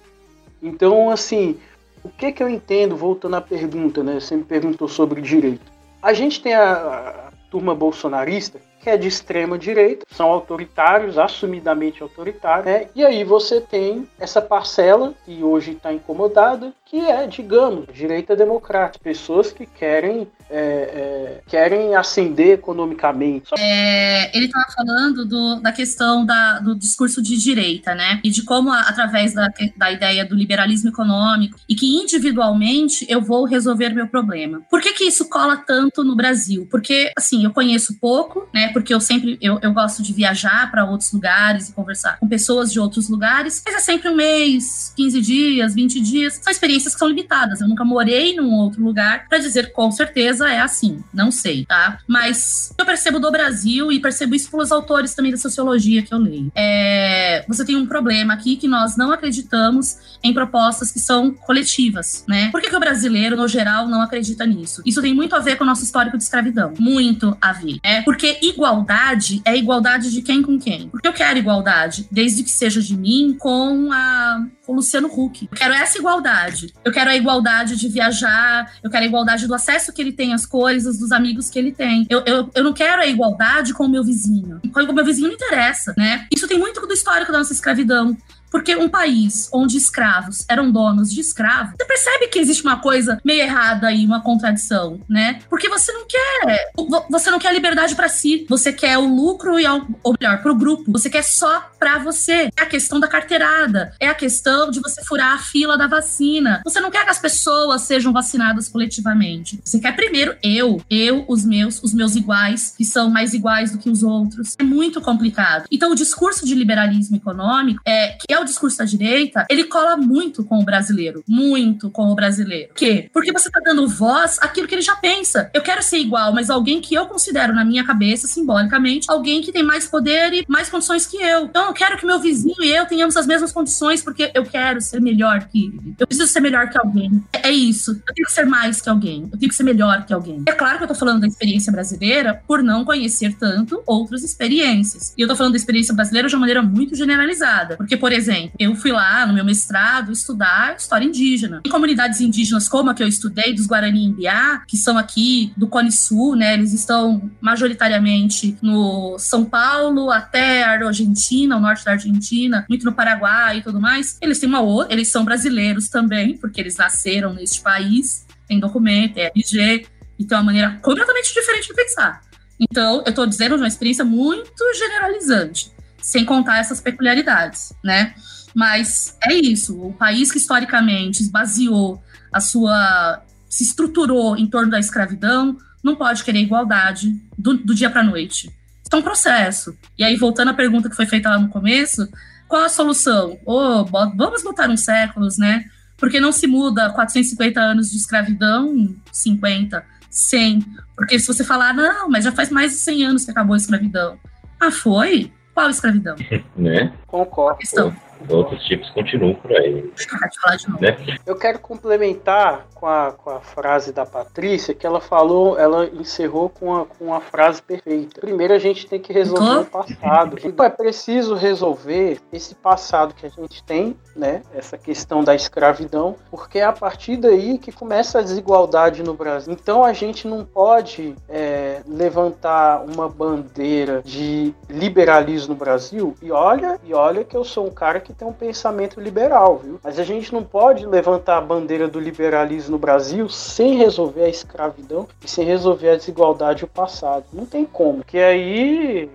Então, assim, o que, que eu entendo, voltando à pergunta, né? Você me perguntou sobre direito. A gente tem a, a turma bolsonarista, que é de extrema direita, são autoritários, assumidamente autoritários, né? e aí você tem essa parcela que hoje está incomodada, que é, digamos, direita democrática, pessoas que querem é, é, querem ascender economicamente. É, ele estava falando do, da questão da, do discurso de direita, né? E de como, através da, da ideia do liberalismo econômico, e que individualmente eu vou resolver meu problema. Por que, que isso cola tanto no Brasil? Porque, assim, eu conheço pouco, né? Porque eu sempre eu, eu gosto de viajar para outros lugares e conversar com pessoas de outros lugares, mas é sempre um mês, 15 dias, 20 dias. São experiências que são limitadas. Eu nunca morei num outro lugar para dizer com certeza é assim, não sei, tá? Mas eu percebo do Brasil e percebo isso pelos autores também da sociologia que eu leio. É, você tem um problema aqui que nós não acreditamos em propostas que são coletivas, né? Por que, que o brasileiro, no geral, não acredita nisso? Isso tem muito a ver com o nosso histórico de escravidão. Muito a ver. É porque igualdade é igualdade de quem com quem. Porque eu quero igualdade, desde que seja de mim com a com o Luciano Huck. Eu quero essa igualdade. Eu quero a igualdade de viajar, eu quero a igualdade do acesso que ele tem às coisas, dos amigos que ele tem. Eu, eu, eu não quero a igualdade com o meu vizinho. Com o meu vizinho não interessa, né? Isso tem muito do histórico da nossa escravidão. Porque um país onde escravos eram donos de escravos, você percebe que existe uma coisa meio errada aí, uma contradição, né? Porque você não quer, você não quer a liberdade para si, você quer o lucro e ou melhor, pro grupo. Você quer só para você. É a questão da carteirada, é a questão de você furar a fila da vacina. Você não quer que as pessoas sejam vacinadas coletivamente. Você quer primeiro eu, eu, os meus, os meus iguais, que são mais iguais do que os outros. É muito complicado. Então o discurso de liberalismo econômico é que é o discurso da direita, ele cola muito com o brasileiro. Muito com o brasileiro. Por quê? Porque você tá dando voz àquilo que ele já pensa. Eu quero ser igual, mas alguém que eu considero na minha cabeça, simbolicamente, alguém que tem mais poder e mais condições que eu. Então eu quero que meu vizinho e eu tenhamos as mesmas condições, porque eu quero ser melhor que ele. Eu preciso ser melhor que alguém. É isso. Eu tenho que ser mais que alguém. Eu tenho que ser melhor que alguém. É claro que eu tô falando da experiência brasileira por não conhecer tanto outras experiências. E eu tô falando da experiência brasileira de uma maneira muito generalizada. Porque, por exemplo, eu fui lá no meu mestrado estudar história indígena. Em comunidades indígenas como a que eu estudei, dos Guarani Imbiá, que são aqui do Cone Sul, né? Eles estão majoritariamente no São Paulo até a Argentina, o norte da Argentina, muito no Paraguai e tudo mais. Eles têm uma outra, eles são brasileiros também, porque eles nasceram neste país, tem documento, é RG, então é uma maneira completamente diferente de pensar. Então, eu estou dizendo de uma experiência muito generalizante sem contar essas peculiaridades, né? Mas é isso, o país que historicamente esbaseou a sua. se estruturou em torno da escravidão, não pode querer igualdade do, do dia para a noite. Isso é um processo. E aí, voltando à pergunta que foi feita lá no começo, qual a solução? Oh, vamos botar uns séculos, né? Porque não se muda 450 anos de escravidão, 50, 100. Porque se você falar, não, mas já faz mais de 100 anos que acabou a escravidão. Ah, foi? Qual escravidão? né? Concordo. Questão outros tipos continuam por aí. Né? Eu quero complementar com a, com a frase da Patrícia, que ela falou, ela encerrou com a, com a frase perfeita. Primeiro a gente tem que resolver uhum. o passado. Então é preciso resolver esse passado que a gente tem, né? Essa questão da escravidão, porque é a partir daí que começa a desigualdade no Brasil. Então a gente não pode é, levantar uma bandeira de liberalismo no Brasil e olha, e olha que eu sou um cara que tem um pensamento liberal, viu? Mas a gente não pode levantar a bandeira do liberalismo no Brasil sem resolver a escravidão e sem resolver a desigualdade e o passado. Não tem como. Que aí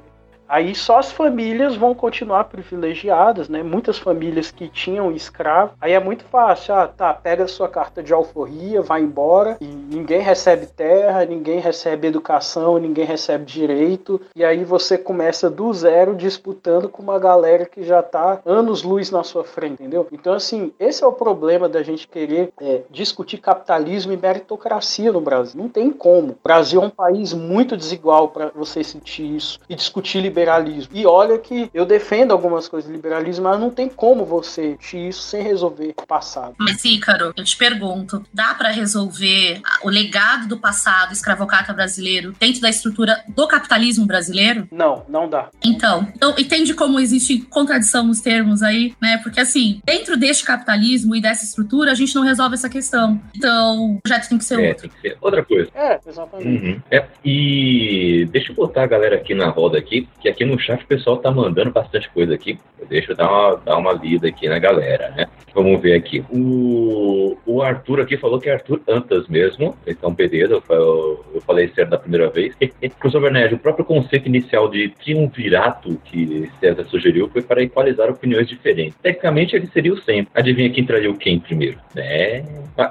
Aí só as famílias vão continuar privilegiadas, né? Muitas famílias que tinham escravo. Aí é muito fácil, ah, tá, pega a sua carta de alforria, vai embora e ninguém recebe terra, ninguém recebe educação, ninguém recebe direito. E aí você começa do zero disputando com uma galera que já tá anos luz na sua frente, entendeu? Então, assim, esse é o problema da gente querer é, discutir capitalismo e meritocracia no Brasil. Não tem como. O Brasil é um país muito desigual para você sentir isso e discutir liberdade liberalismo. E olha que eu defendo algumas coisas do liberalismo, mas não tem como você isso sem resolver o passado. Mas, Ícaro, eu te pergunto, dá para resolver o legado do passado escravocrata brasileiro dentro da estrutura do capitalismo brasileiro? Não, não dá. Então, então entende como existe contradição nos termos aí, né? Porque assim, dentro deste capitalismo e dessa estrutura, a gente não resolve essa questão. Então, o projeto tem que ser É, outro. tem que ser outra coisa. É, exatamente. Uhum. É, e deixa eu botar a galera aqui na roda aqui, que aqui no chat o pessoal tá mandando bastante coisa aqui. Deixa eu dar uma, dar uma lida aqui na galera, né? Vamos ver aqui. O, o Arthur aqui falou que é Arthur Antas mesmo. Então, beleza, eu, eu, eu falei certo da primeira vez. Professor Bernard, o próprio conceito inicial de triunvirato que César sugeriu foi para equalizar opiniões diferentes. Tecnicamente, ele seria o centro. Adivinha quem traria o quem primeiro? É.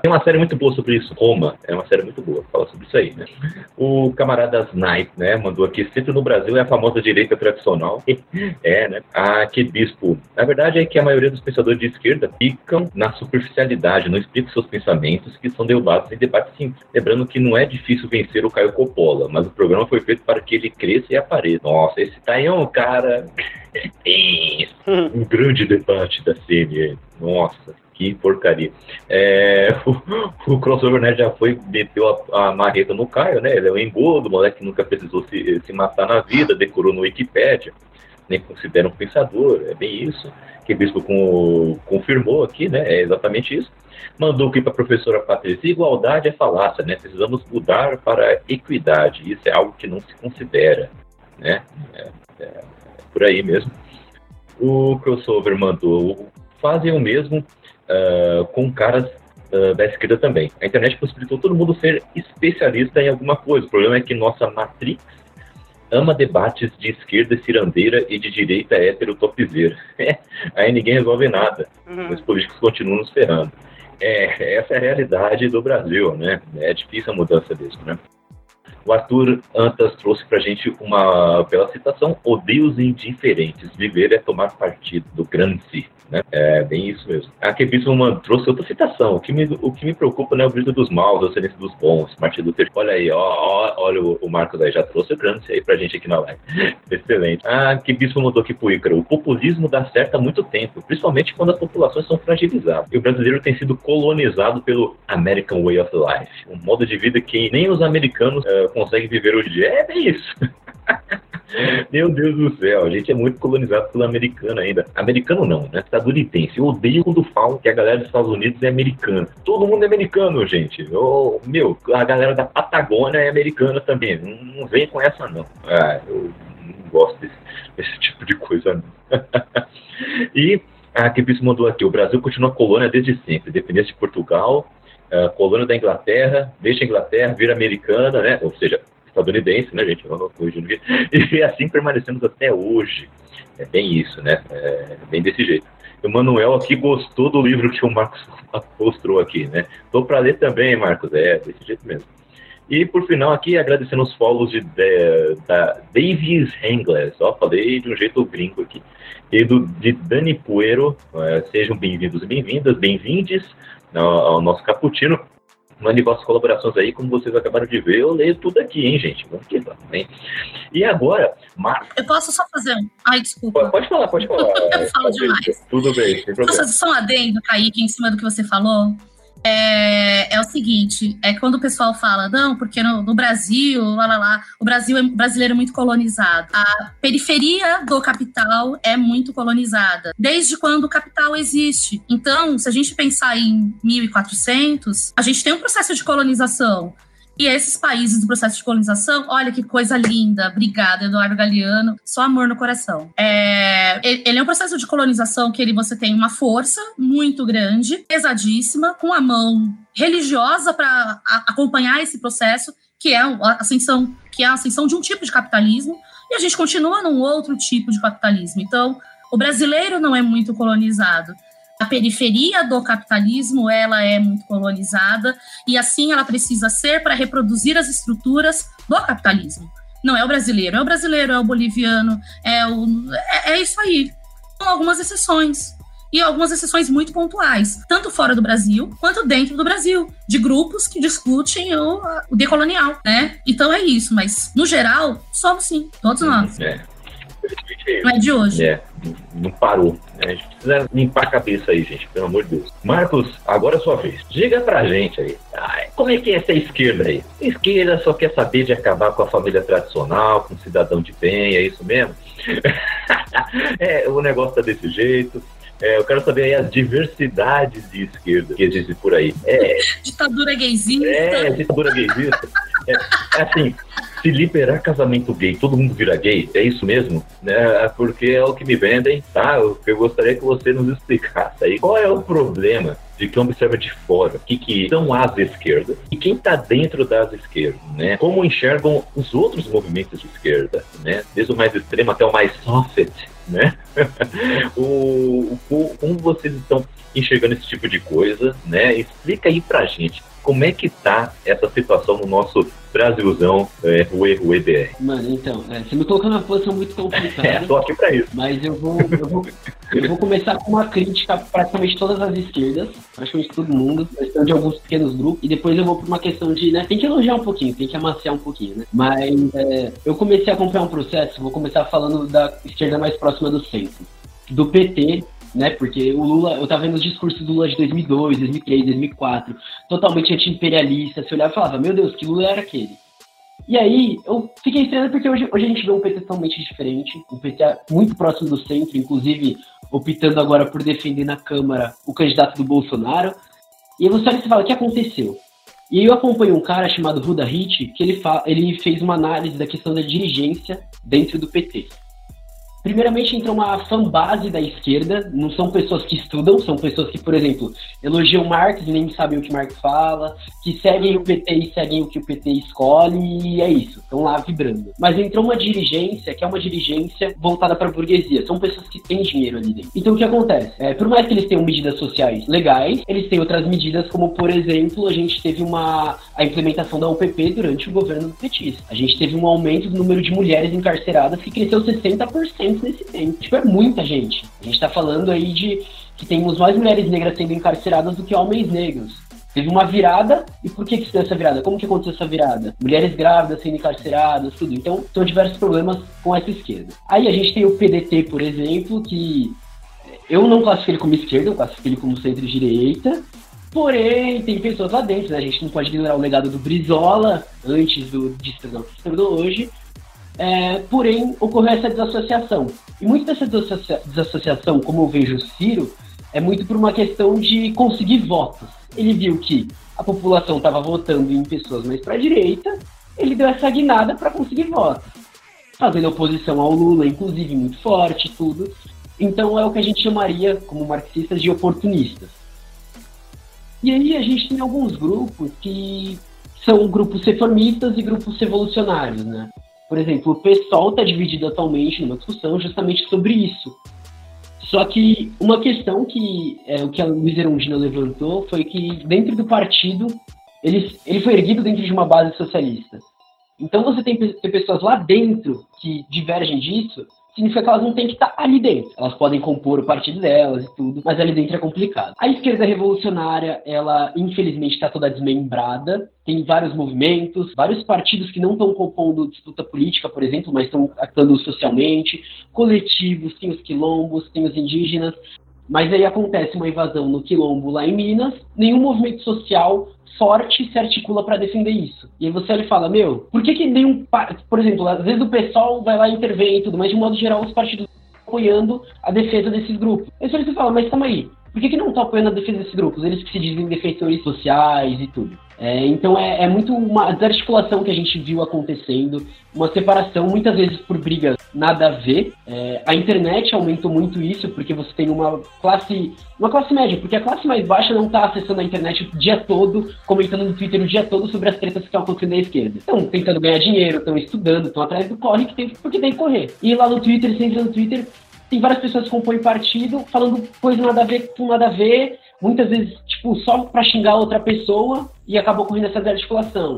Tem uma série muito boa sobre isso. Roma é uma série muito boa, fala sobre isso aí, né? O camarada Snipe, né, mandou aqui, centro no Brasil é a famosa direita tradicional. é, né? Ah, que bispo. Na verdade é que a maioria dos pensadores de esquerda ficam na superficialidade, não explicam seus pensamentos, que são derrubados em debate simples. Lembrando que não é difícil vencer o Caio Coppola, mas o programa foi feito para que ele cresça e apareça. Nossa, esse tá aí é um cara... um grande debate da CNN. Nossa, que porcaria. É, o, o crossover né, já foi, meteu a, a marreta no Caio, né? Ele é um engodo, moleque que nunca precisou se, se matar na vida, decorou no Wikipedia, nem considera um pensador, é bem isso. Que o bispo com, confirmou aqui, né? É exatamente isso. Mandou aqui para a professora Patrícia: igualdade é falácia, né? Precisamos mudar para equidade. Isso é algo que não se considera, né? É, é por aí mesmo. O crossover mandou: fazem o mesmo uh, com caras uh, da esquerda também. A internet possibilitou todo mundo ser especialista em alguma coisa. O problema é que nossa Matrix ama debates de esquerda cirandeira e de direita hétero topzeira. Aí ninguém resolve nada. Uhum. Os políticos continuam nos ferrando. É, essa é a realidade do Brasil, né? É difícil a mudança mesmo, né? O Arthur Antas trouxe pra gente uma, pela citação, odeios indiferentes. Viver é tomar partido do Gramsci. Né? É bem isso mesmo. A Kebisman trouxe outra citação. O que, me, o que me preocupa não é o grito dos maus, é o silêncio dos bons. Martin Luther, olha aí, ó, ó, olha o, o Marcos aí, já trouxe o Gramsci aí pra gente aqui na live. Excelente. A Kebisman mandou aqui pro Ícaro. O populismo dá certo há muito tempo, principalmente quando as populações são fragilizadas. E o brasileiro tem sido colonizado pelo American Way of Life, um modo de vida que nem os americanos uh, conseguem viver hoje dia. É bem isso. Meu Deus do céu, a gente é muito colonizado pelo americano ainda. Americano não, né? Estadunidense. Eu odeio quando falam que a galera dos Estados Unidos é americana. Todo mundo é americano, gente. Eu, meu, a galera da Patagônia é americana também. Não, vem com essa, não. Ah, eu não gosto desse, desse tipo de coisa, não. e a Kipis mandou aqui: o Brasil continua colônia desde sempre, dependência de Portugal. Uh, colônia da Inglaterra, deixa a Inglaterra, vira americana, né? Ou seja, estadunidense, né, gente? E assim permanecemos até hoje. É bem isso, né? É bem desse jeito. O Manuel aqui gostou do livro que o Marcos mostrou aqui, né? Tô para ler também, Marcos. É, desse jeito mesmo. E por final aqui, agradecendo os follows de, de da Davies Hengles, ó, falei de um jeito gringo aqui. E do, de Dani Puero, é, sejam bem-vindos e bem-vindas, bem-vindes ao, ao nosso cappuccino mande vossas colaborações aí, como vocês acabaram de ver, eu leio tudo aqui, hein, gente? Vamos que vamos, hein? E agora, Marcos. Eu posso só fazer um. Ai, desculpa. Pode, pode falar, pode falar. eu falo demais. Tudo bem, sem problema. Posso só um adendo, Kaique, em cima do que você falou? É, é, o seguinte, é quando o pessoal fala, não, porque no, no Brasil, lá, lá, lá, o Brasil é, brasileiro é muito colonizado. A periferia do capital é muito colonizada, desde quando o capital existe. Então, se a gente pensar em 1400, a gente tem um processo de colonização. E esses países do processo de colonização, olha que coisa linda. Obrigada, Eduardo Galeano. Só amor no coração. É, ele é um processo de colonização que ele, você tem uma força muito grande, pesadíssima, com a mão religiosa para acompanhar esse processo, que é a ascensão, que é a ascensão de um tipo de capitalismo, e a gente continua num outro tipo de capitalismo. Então, o brasileiro não é muito colonizado a periferia do capitalismo ela é muito colonizada e assim ela precisa ser para reproduzir as estruturas do capitalismo. Não é o brasileiro, é o brasileiro, é o boliviano, é, o, é, é isso aí. Com algumas exceções. E algumas exceções muito pontuais, tanto fora do Brasil quanto dentro do Brasil, de grupos que discutem o, o decolonial, né? Então é isso, mas no geral, somos sim, todos nós. É. infelizmente Não é de hoje. É, não parou. né? A gente precisa limpar a cabeça aí, gente, pelo amor de Deus. Marcos, agora é sua vez. Diga pra gente aí. como é que é essa esquerda aí? A esquerda só quer saber de acabar com a família tradicional, com o cidadão de bem, é isso mesmo? é, o negócio tá desse jeito. É, eu quero saber aí as diversidades de esquerda que existem por aí. É, Ditadura gaysista. é ditadura gaysista. É, é assim, se liberar casamento gay, todo mundo vira gay, é isso mesmo? Né? É Porque é o que me vendem, tá? Eu, eu gostaria que você nos explicasse aí qual é o problema de quem observa de fora, o que, que são as esquerdas e quem está dentro das esquerdas, né? Como enxergam os outros movimentos de esquerda, né? Desde o mais extremo até o mais soft, né? o, o- como vocês estão enxergando esse tipo de coisa, né? Explica aí pra gente como é que tá essa situação no nosso Brasilzão, é, Rue Rue BR. Mano, então, é, você me colocou numa posição muito É, complicada, tô aqui pra isso. mas eu vou, eu, vou, eu vou começar com uma crítica a praticamente todas as esquerdas, praticamente todo mundo, questão de alguns pequenos grupos, e depois eu vou pra uma questão de, né, tem que elogiar um pouquinho, tem que amaciar um pouquinho, né? Mas é, eu comecei a acompanhar um processo, vou começar falando da esquerda mais próxima do centro, do PT, né? Porque o Lula, eu tava vendo os discursos do Lula de 2002, 2003, 2004, totalmente anti-imperialista. Você olhava e falava, meu Deus, que Lula era aquele? E aí, eu fiquei estranho porque hoje, hoje a gente vê um PT totalmente diferente, um PT muito próximo do centro, inclusive optando agora por defender na Câmara o candidato do Bolsonaro. E aí você olha e fala, o que aconteceu? E aí eu acompanho um cara chamado Ruda Hit, que ele, fa ele fez uma análise da questão da dirigência dentro do PT. Primeiramente entra uma fanbase da esquerda, não são pessoas que estudam, são pessoas que, por exemplo, elogiam Marx e nem sabem o que Marx fala, que seguem o PT e seguem o que o PT escolhe, e é isso, estão lá vibrando. Mas entrou uma dirigência que é uma dirigência voltada para a burguesia, são pessoas que têm dinheiro ali dentro. Então o que acontece? É, por mais que eles tenham medidas sociais legais, eles têm outras medidas, como por exemplo, a gente teve uma a implementação da UPP durante o governo do petista. A gente teve um aumento do número de mulheres encarceradas que cresceu 60% nesse tempo. Tipo, é muita gente. A gente tá falando aí de que temos mais mulheres negras sendo encarceradas do que homens negros. Teve uma virada, e por que que se deu essa virada? Como que aconteceu essa virada? Mulheres grávidas sendo encarceradas, tudo. Então, são diversos problemas com essa esquerda. Aí a gente tem o PDT, por exemplo, que eu não classifico ele como esquerda, eu classifico ele como centro-direita, Porém, tem pessoas lá dentro, né? A gente não pode ignorar o legado do Brizola, antes do distribuidor que se tornou hoje. É, porém, ocorreu essa desassociação. E muito dessa desassocia- desassociação, como eu vejo o Ciro, é muito por uma questão de conseguir votos. Ele viu que a população estava votando em pessoas mais para a direita, ele deu essa guinada para conseguir votos. Fazendo oposição ao Lula, inclusive, muito forte tudo. Então é o que a gente chamaria, como marxistas, de oportunistas. E aí a gente tem alguns grupos que são grupos reformistas e grupos revolucionários, né? Por exemplo, o PSOL está dividido atualmente numa discussão justamente sobre isso. Só que uma questão que é, o que a Luiz Erundina levantou foi que dentro do partido ele, ele foi erguido dentro de uma base socialista. Então você tem, tem pessoas lá dentro que divergem disso, significa que elas não têm que estar ali dentro. Elas podem compor o partido delas e tudo, mas ali dentro é complicado. A esquerda revolucionária, ela infelizmente está toda desmembrada. Tem vários movimentos, vários partidos que não estão compondo disputa política, por exemplo, mas estão atuando socialmente, coletivos, tem os quilombos, tem os indígenas. Mas aí acontece uma invasão no quilombo lá em Minas, nenhum movimento social forte se articula para defender isso. E aí você olha e fala, meu, por que que nenhum, por exemplo, às vezes o pessoal vai lá e intervém e tudo, mas de modo geral os partidos apoiando a defesa desses grupos. Aí você fala, mas calma aí, por que que não estão apoiando a defesa desses grupos? Eles que se dizem defensores sociais e tudo. É, então é, é muito uma desarticulação que a gente viu acontecendo, uma separação, muitas vezes por brigas nada a ver. É, a internet aumentou muito isso, porque você tem uma classe, uma classe média, porque a classe mais baixa não está acessando a internet o dia todo, comentando no Twitter o dia todo sobre as tretas que estão acontecendo na esquerda. Estão tentando ganhar dinheiro, estão estudando, estão atrás do corre que tem, porque tem que correr. E lá no Twitter, você entra no Twitter, tem várias pessoas que compõem partido, falando coisa nada a ver com nada a ver, muitas vezes, tipo, só pra xingar outra pessoa e acabou correndo essa desarticulação.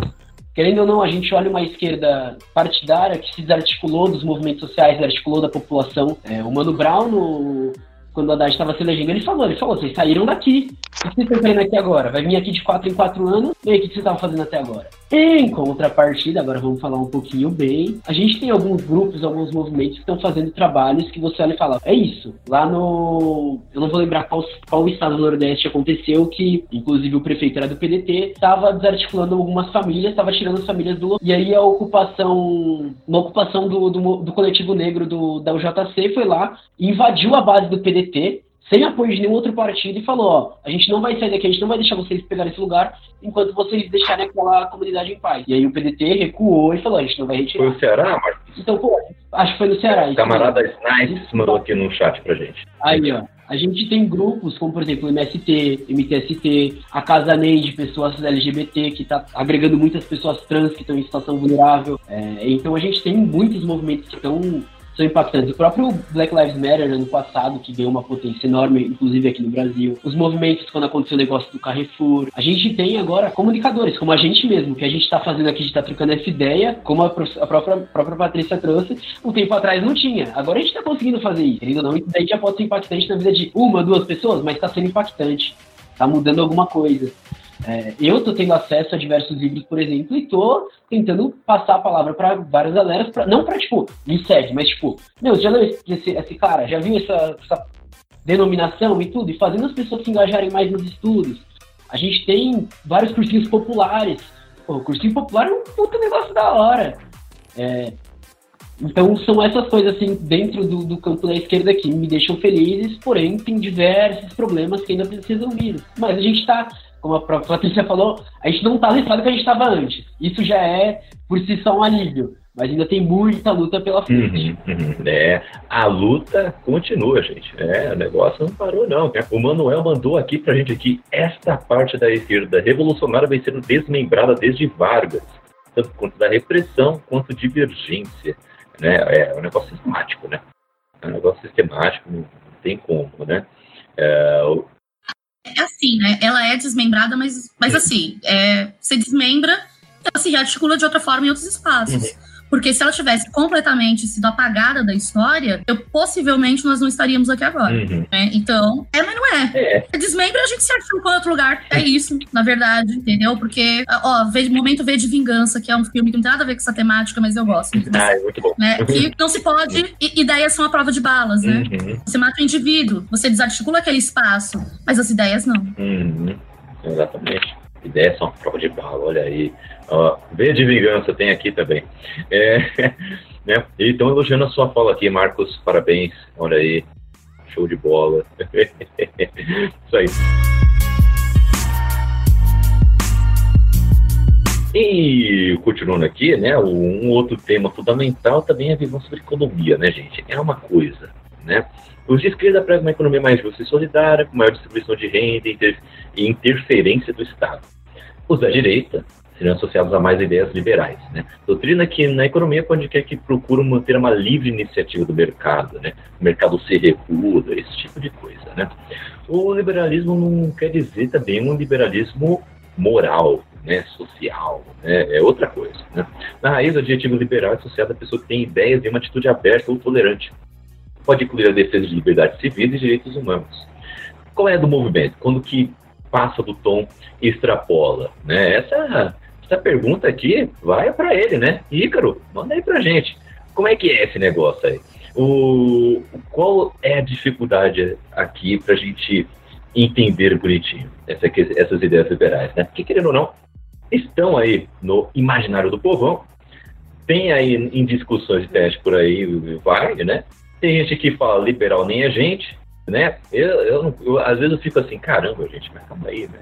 Querendo ou não, a gente olha uma esquerda partidária que se desarticulou dos movimentos sociais, desarticulou da população. É, o Mano Brown, no, quando o Haddad estava se elegendo, ele falou, ele falou, vocês saíram daqui. O que vocês estão fazendo aqui agora? Vai vir aqui de 4 em 4 anos, e aí, o que vocês estavam fazendo até agora? Em contrapartida, agora vamos falar um pouquinho bem, a gente tem alguns grupos, alguns movimentos que estão fazendo trabalhos que você olha e fala, é isso. Lá no. Eu não vou lembrar qual, qual estado do Nordeste aconteceu, que inclusive o prefeito era do PDT, estava desarticulando algumas famílias, estava tirando as famílias do. E aí a ocupação. Uma ocupação do, do, do coletivo negro do, da UJC foi lá, invadiu a base do PDT, sem apoio de nenhum outro partido e falou: ó, a gente não vai sair daqui, a gente não vai deixar vocês pegarem esse lugar enquanto vocês deixarem aquela comunidade em paz. E aí o PDT recuou e falou: a gente não vai retirar. Foi o Ceará, Marcos? Então, pô, acho que foi no Ceará. Camarada. Snipes mandou aqui no chat pra gente. Aí, ó. A gente tem grupos como, por exemplo, o MST, MTST, a Casa NEI de pessoas LGBT, que está agregando muitas pessoas trans que estão em situação vulnerável. É, então a gente tem muitos movimentos que estão são impactantes. O próprio Black Lives Matter ano passado, que ganhou uma potência enorme, inclusive aqui no Brasil. Os movimentos quando aconteceu o negócio do Carrefour. A gente tem agora comunicadores, como a gente mesmo, que a gente está fazendo aqui, a gente está trocando essa ideia, como a, a própria, própria Patrícia trouxe, um tempo atrás não tinha. Agora a gente está conseguindo fazer isso, querido ou não, isso daí já pode ser impactante na vida de uma, duas pessoas, mas está sendo impactante. Está mudando alguma coisa. É, eu estou tendo acesso a diversos livros, por exemplo, e estou tentando passar a palavra para várias galeras, pra, não para, tipo, me segue, mas, tipo, meu, já leu esse, esse cara? Já viu essa, essa denominação e tudo? E fazendo as pessoas se engajarem mais nos estudos. A gente tem vários cursinhos populares. Pô, o cursinho popular é um puta negócio da hora. É, então são essas coisas assim dentro do, do campo da esquerda que me deixam felizes, porém tem diversos problemas que ainda precisam ser resolvidos. Mas a gente está, como a própria Patrícia falou, a gente não está no estado que a gente estava antes. Isso já é por si só um alívio. Mas ainda tem muita luta pela frente. Uhum, uhum. É, a luta continua, gente. É, o negócio não parou, não. O Manuel mandou aqui pra gente aqui, esta parte da esquerda revolucionária vem sendo desmembrada desde Vargas, tanto quanto da repressão quanto divergência. Né? É um negócio sistemático, né? É um negócio sistemático, não tem como, né? É, É assim, né? Ela é desmembrada, mas, mas assim, é, se desmembra, ela se rearticula de outra forma em outros espaços. Porque se ela tivesse completamente sido apagada da história, eu, possivelmente nós não estaríamos aqui agora. Uhum. né? Então, é, mas não é. É, Desmembra a gente se articula em outro lugar. É isso, na verdade, entendeu? Porque, ó, Momento V de Vingança, que é um filme que não tem nada a ver com essa temática, mas eu gosto. ah, é muito bom. né? Que não se pode. ideias são a prova de balas, né? Uhum, Você mata o indivíduo, você desarticula aquele espaço, mas as ideias não. uhum. Exatamente. Ideias são uma prova de bala, olha aí. Ó, V de vingança tem aqui também. É, né? E estão elogiando a sua fala aqui, Marcos. Parabéns. Olha aí. Show de bola. Isso aí. E continuando aqui, né, um outro tema fundamental também é a visão sobre economia, né, gente? É uma coisa, né? Os de esquerda pregam uma economia mais justa e solidária, com maior distribuição de renda e inter- interferência do Estado. Os da direita seriam associados a mais ideias liberais, né? Doutrina que na economia pode quer que procuram manter uma livre iniciativa do mercado, né? O mercado se regula, esse tipo de coisa, né? O liberalismo não quer dizer também um liberalismo moral, né, social, né, é outra coisa. Né? Na raiz, o adjetivo liberal é associado à pessoa que tem ideias e uma atitude aberta ou tolerante. Pode incluir a defesa de liberdades civis e direitos humanos. Qual é do movimento? Quando que passa do tom e extrapola? Né? Essa, essa pergunta aqui vai para ele, né? Ícaro, manda aí pra gente. Como é que é esse negócio aí? O, qual é a dificuldade aqui para a gente entender bonitinho essa, essas ideias liberais, né? Porque, querendo ou não, estão aí no imaginário do povão, tem aí em discussões de teste por aí, vai, né? Tem gente que fala liberal nem a gente, né? Eu, eu, eu, às vezes eu fico assim, caramba, gente, mas calma aí, né?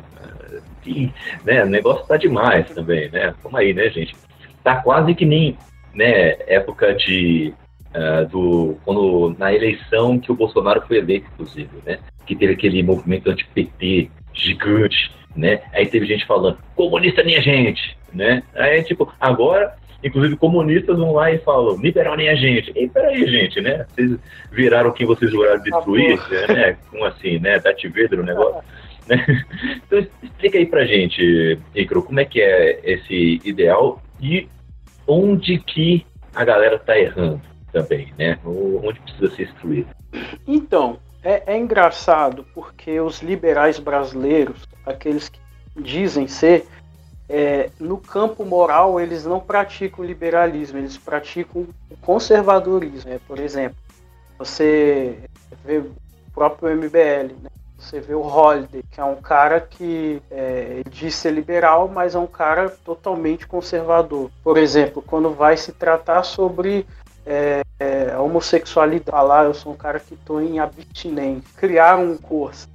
Que, né? O negócio tá demais também, né? Calma aí, né, gente? Tá quase que nem, né, época de ah, do quando na eleição que o Bolsonaro foi eleito, inclusive, né? Que teve aquele movimento anti-PT gigante, né? Aí teve gente falando comunista nem a gente, né? Aí tipo agora, inclusive comunistas vão lá e falam liberal nem a gente. E peraí, gente, né? Vocês viraram quem vocês juraram destruir, né? Como assim, né? Darth Vader o negócio. né? Então explica aí pra gente, Icro, como é que é esse ideal e onde que a galera tá errando também, né? Onde precisa ser instruído. Então, É, é engraçado porque os liberais brasileiros, aqueles que dizem ser, é, no campo moral eles não praticam liberalismo, eles praticam conservadorismo. Né? Por exemplo, você vê o próprio MBL, né? Você vê o Holiday, que é um cara que é, diz ser liberal, mas é um cara totalmente conservador. Por exemplo, quando vai se tratar sobre é, é, a homossexualidade, lá eu sou um cara que estou em abstinência, criar um curso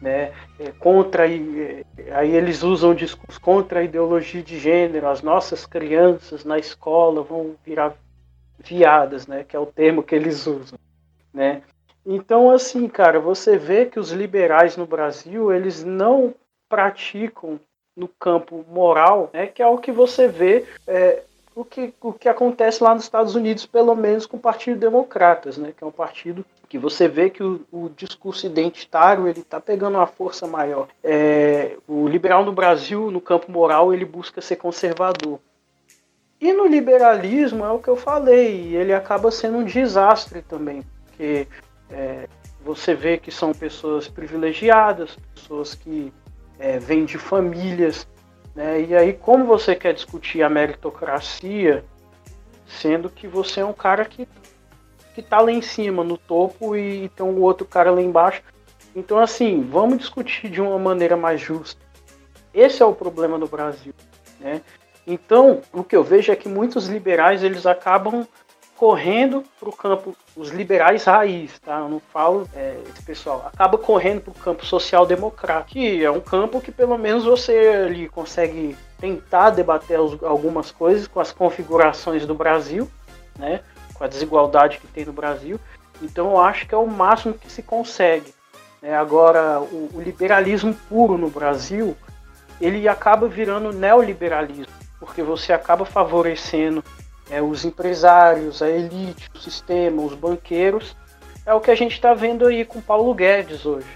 né, é, contra é, aí eles usam discurso contra a ideologia de gênero, as nossas crianças na escola vão virar viadas, né, que é o termo que eles usam, né? Então, assim, cara, você vê que os liberais no Brasil, eles não praticam no campo moral, né, que é o que você vê é, o, que, o que acontece lá nos Estados Unidos, pelo menos com o Partido Democratas, né, que é um partido que você vê que o, o discurso identitário ele está pegando uma força maior. É, o liberal no Brasil, no campo moral, ele busca ser conservador. E no liberalismo é o que eu falei, ele acaba sendo um desastre também, porque é, você vê que são pessoas privilegiadas, pessoas que é, vêm de famílias, né? E aí como você quer discutir a meritocracia, sendo que você é um cara que que tá lá em cima, no topo, e tem um outro cara lá embaixo. Então, assim, vamos discutir de uma maneira mais justa. Esse é o problema no Brasil, né? Então, o que eu vejo é que muitos liberais eles acabam correndo para o campo, os liberais raiz, tá? Eu não falo é, esse pessoal, acaba correndo para o campo social-democrata, que é um campo que pelo menos você ali consegue tentar debater algumas coisas com as configurações do Brasil, né? Com a desigualdade que tem no Brasil. Então eu acho que é o máximo que se consegue. Né? Agora, o, o liberalismo puro no Brasil, ele acaba virando neoliberalismo, porque você acaba favorecendo é, os empresários, a elite, o sistema, os banqueiros, é o que a gente está vendo aí com Paulo Guedes hoje.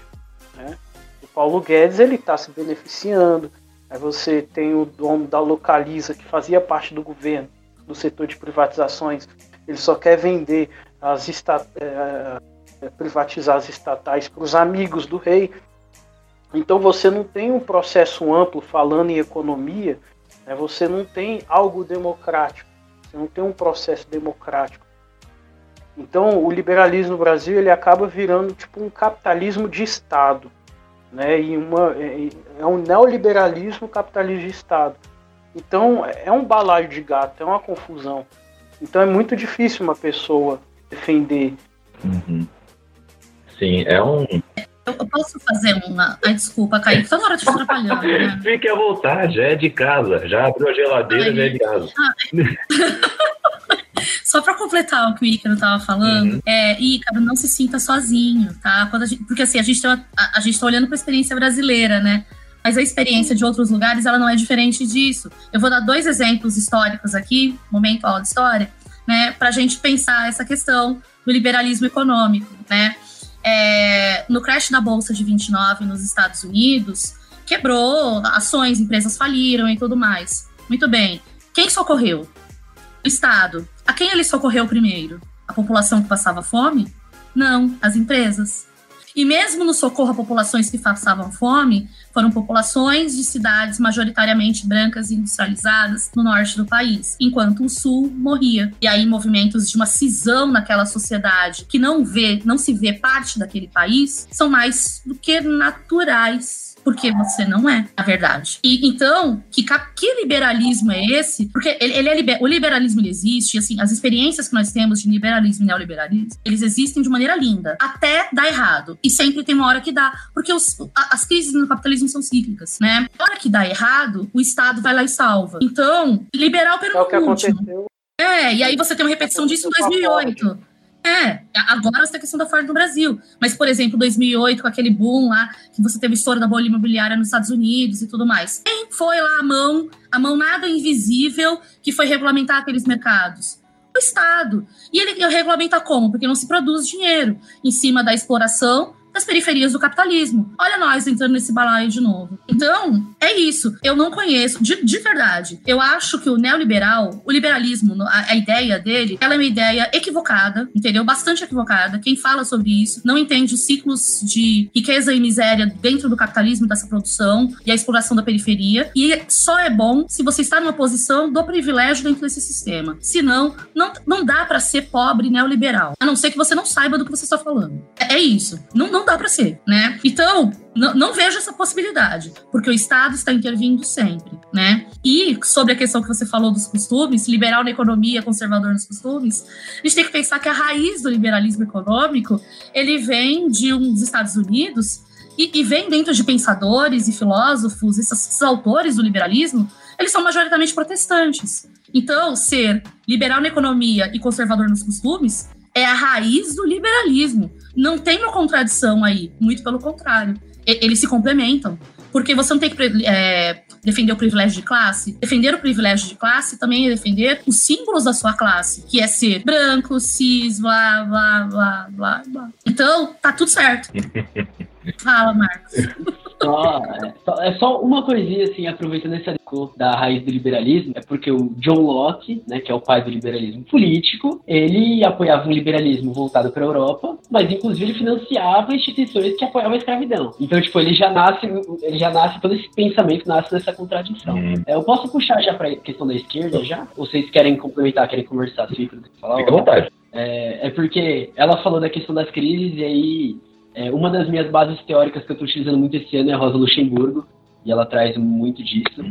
Né? O Paulo Guedes ele está se beneficiando. Aí você tem o dono da Localiza que fazia parte do governo, do setor de privatizações. Ele só quer vender as é, privatizar as estatais para os amigos do rei. Então você não tem um processo amplo falando em economia, né? você não tem algo democrático. Você não tem um processo democrático. Então, o liberalismo no Brasil ele acaba virando tipo um capitalismo de Estado, né? E uma é, é um neoliberalismo capitalismo de Estado. Então, é um balaio de gato, é uma confusão. Então, é muito difícil uma pessoa defender. Uhum. Sim, é um. Eu posso fazer uma. Ai, desculpa, Caio, toda hora te atrapalhando. Né? Fique à vontade, já é de casa. Já abriu a geladeira, Ai, já é de casa. Só para completar o que o Ícaro estava falando, uhum. é, Ícaro, não se sinta sozinho, tá? Gente, porque assim, a gente, tá, a, a gente tá olhando para a experiência brasileira, né? Mas a experiência de outros lugares, ela não é diferente disso. Eu vou dar dois exemplos históricos aqui, momento aula de história, né? Para a gente pensar essa questão do liberalismo econômico, né? é, no crash da Bolsa de 29 nos Estados Unidos, quebrou, ações, empresas faliram e tudo mais. Muito bem. Quem socorreu? O Estado. A quem ele socorreu primeiro? A população que passava fome? Não, as empresas. E mesmo no socorro a populações que passavam fome, foram populações de cidades majoritariamente brancas e industrializadas no norte do país, enquanto o sul morria. E aí movimentos de uma cisão naquela sociedade que não vê, não se vê parte daquele país, são mais do que naturais porque você não é, na verdade. E então, que, que liberalismo é esse? Porque ele, ele é liber, o liberalismo ele existe, assim, as experiências que nós temos de liberalismo e neoliberalismo, eles existem de maneira linda, até dar errado. E sempre tem uma hora que dá, porque os, as crises no capitalismo são cíclicas, né? Na hora que dá errado, o Estado vai lá e salva. Então, liberal pelo é o que aconteceu. É, e aí você tem uma repetição disso em 2008. É, agora você a questão da Ford no Brasil. Mas, por exemplo, 2008, com aquele boom lá, que você teve estouro da bolha imobiliária nos Estados Unidos e tudo mais. Quem foi lá a mão, a mão nada invisível, que foi regulamentar aqueles mercados? O Estado. E ele regulamenta como? Porque não se produz dinheiro. Em cima da exploração das periferias do capitalismo. Olha nós entrando nesse balaio de novo. Então, é isso. Eu não conheço, de, de verdade. Eu acho que o neoliberal, o liberalismo, a, a, ideia dele, ela é uma ideia equivocada, entendeu? Bastante equivocada. Quem fala sobre isso não entende os ciclos de riqueza e miséria dentro do capitalismo, dessa produção e a exploração da periferia. E só é bom se você está numa posição do privilégio dentro desse sistema. Senão, não, não dá para ser pobre neoliberal. A não ser que você não saiba do que você está falando. É, é isso. Não, não dá para ser, né? Então, não, não, vejo essa possibilidade, porque o Estado está intervindo sempre, né? E sobre a questão que você falou dos costumes, liberal na economia, conservador nos costumes, a gente tem que pensar que a raiz do liberalismo econômico ele vem de uns Estados Unidos e, e vem dentro de pensadores e filósofos, esses, esses autores do liberalismo, eles são majoritariamente protestantes. Então, ser liberal na economia e conservador nos costumes é a raiz do liberalismo. Não tem uma contradição aí, muito pelo contrário. E, eles se complementam. Porque você não tem que é, defender o privilégio de classe. Defender o privilégio de classe também é defender os símbolos da sua classe, que é ser branco, cis, blá, blá, blá, blá, blá. Então, tá tudo certo. Fala, Marcos. Só, é, só, é só uma coisinha, assim, aproveitando essa da raiz do liberalismo, é porque o John Locke, né, que é o pai do liberalismo político, ele apoiava um liberalismo voltado para a Europa, mas inclusive ele financiava instituições que apoiavam a escravidão. Então, tipo, ele já nasce, ele já nasce, todo esse pensamento nasce dessa contradição. Uhum. É, eu posso puxar já para a questão da esquerda já? Ou vocês querem complementar, querem conversar? Fica à vontade. É, é porque ela falou da questão das crises e aí é, uma das minhas bases teóricas que eu estou utilizando muito esse ano é a Rosa Luxemburgo, e ela traz muito disso.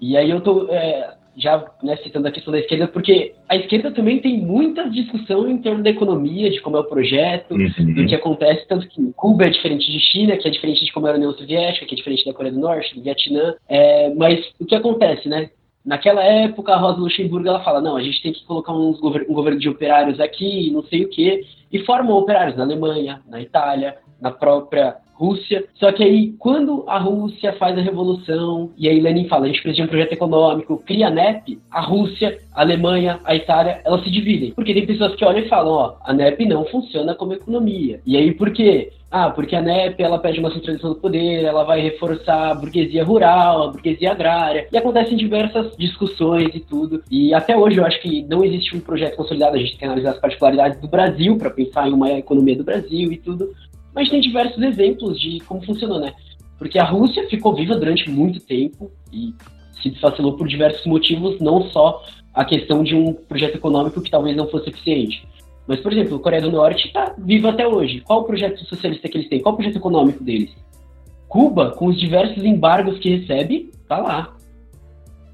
E aí eu estou é, já né, citando a questão da esquerda, porque a esquerda também tem muita discussão em termos da economia, de como é o projeto, uhum. do que acontece, tanto que Cuba é diferente de China, que é diferente de como era a União Soviética, que é diferente da Coreia do Norte, do Vietnã. É, mas o que acontece, né? Naquela época, a Rosa Luxemburgo ela fala: não, a gente tem que colocar gover um governo de operários aqui, não sei o quê, e formam operários na Alemanha, na Itália, na própria Rússia. Só que aí, quando a Rússia faz a revolução, e aí Lenin fala, a gente precisa de um projeto econômico, cria a NEP, a Rússia, a Alemanha, a Itália, elas se dividem. Porque tem pessoas que olham e falam, ó, a NEP não funciona como economia. E aí, por quê? Ah, porque a NEP ela pede uma centralização do poder, ela vai reforçar a burguesia rural, a burguesia agrária, e acontecem diversas discussões e tudo. E até hoje eu acho que não existe um projeto consolidado, a gente tem que analisar as particularidades do Brasil para pensar em uma economia do Brasil e tudo mas tem diversos exemplos de como funcionou, né? Porque a Rússia ficou viva durante muito tempo e se desfacilou por diversos motivos, não só a questão de um projeto econômico que talvez não fosse eficiente. Mas, por exemplo, a Coreia do Norte está viva até hoje. Qual o projeto socialista que eles têm? Qual o projeto econômico deles? Cuba, com os diversos embargos que recebe, tá lá.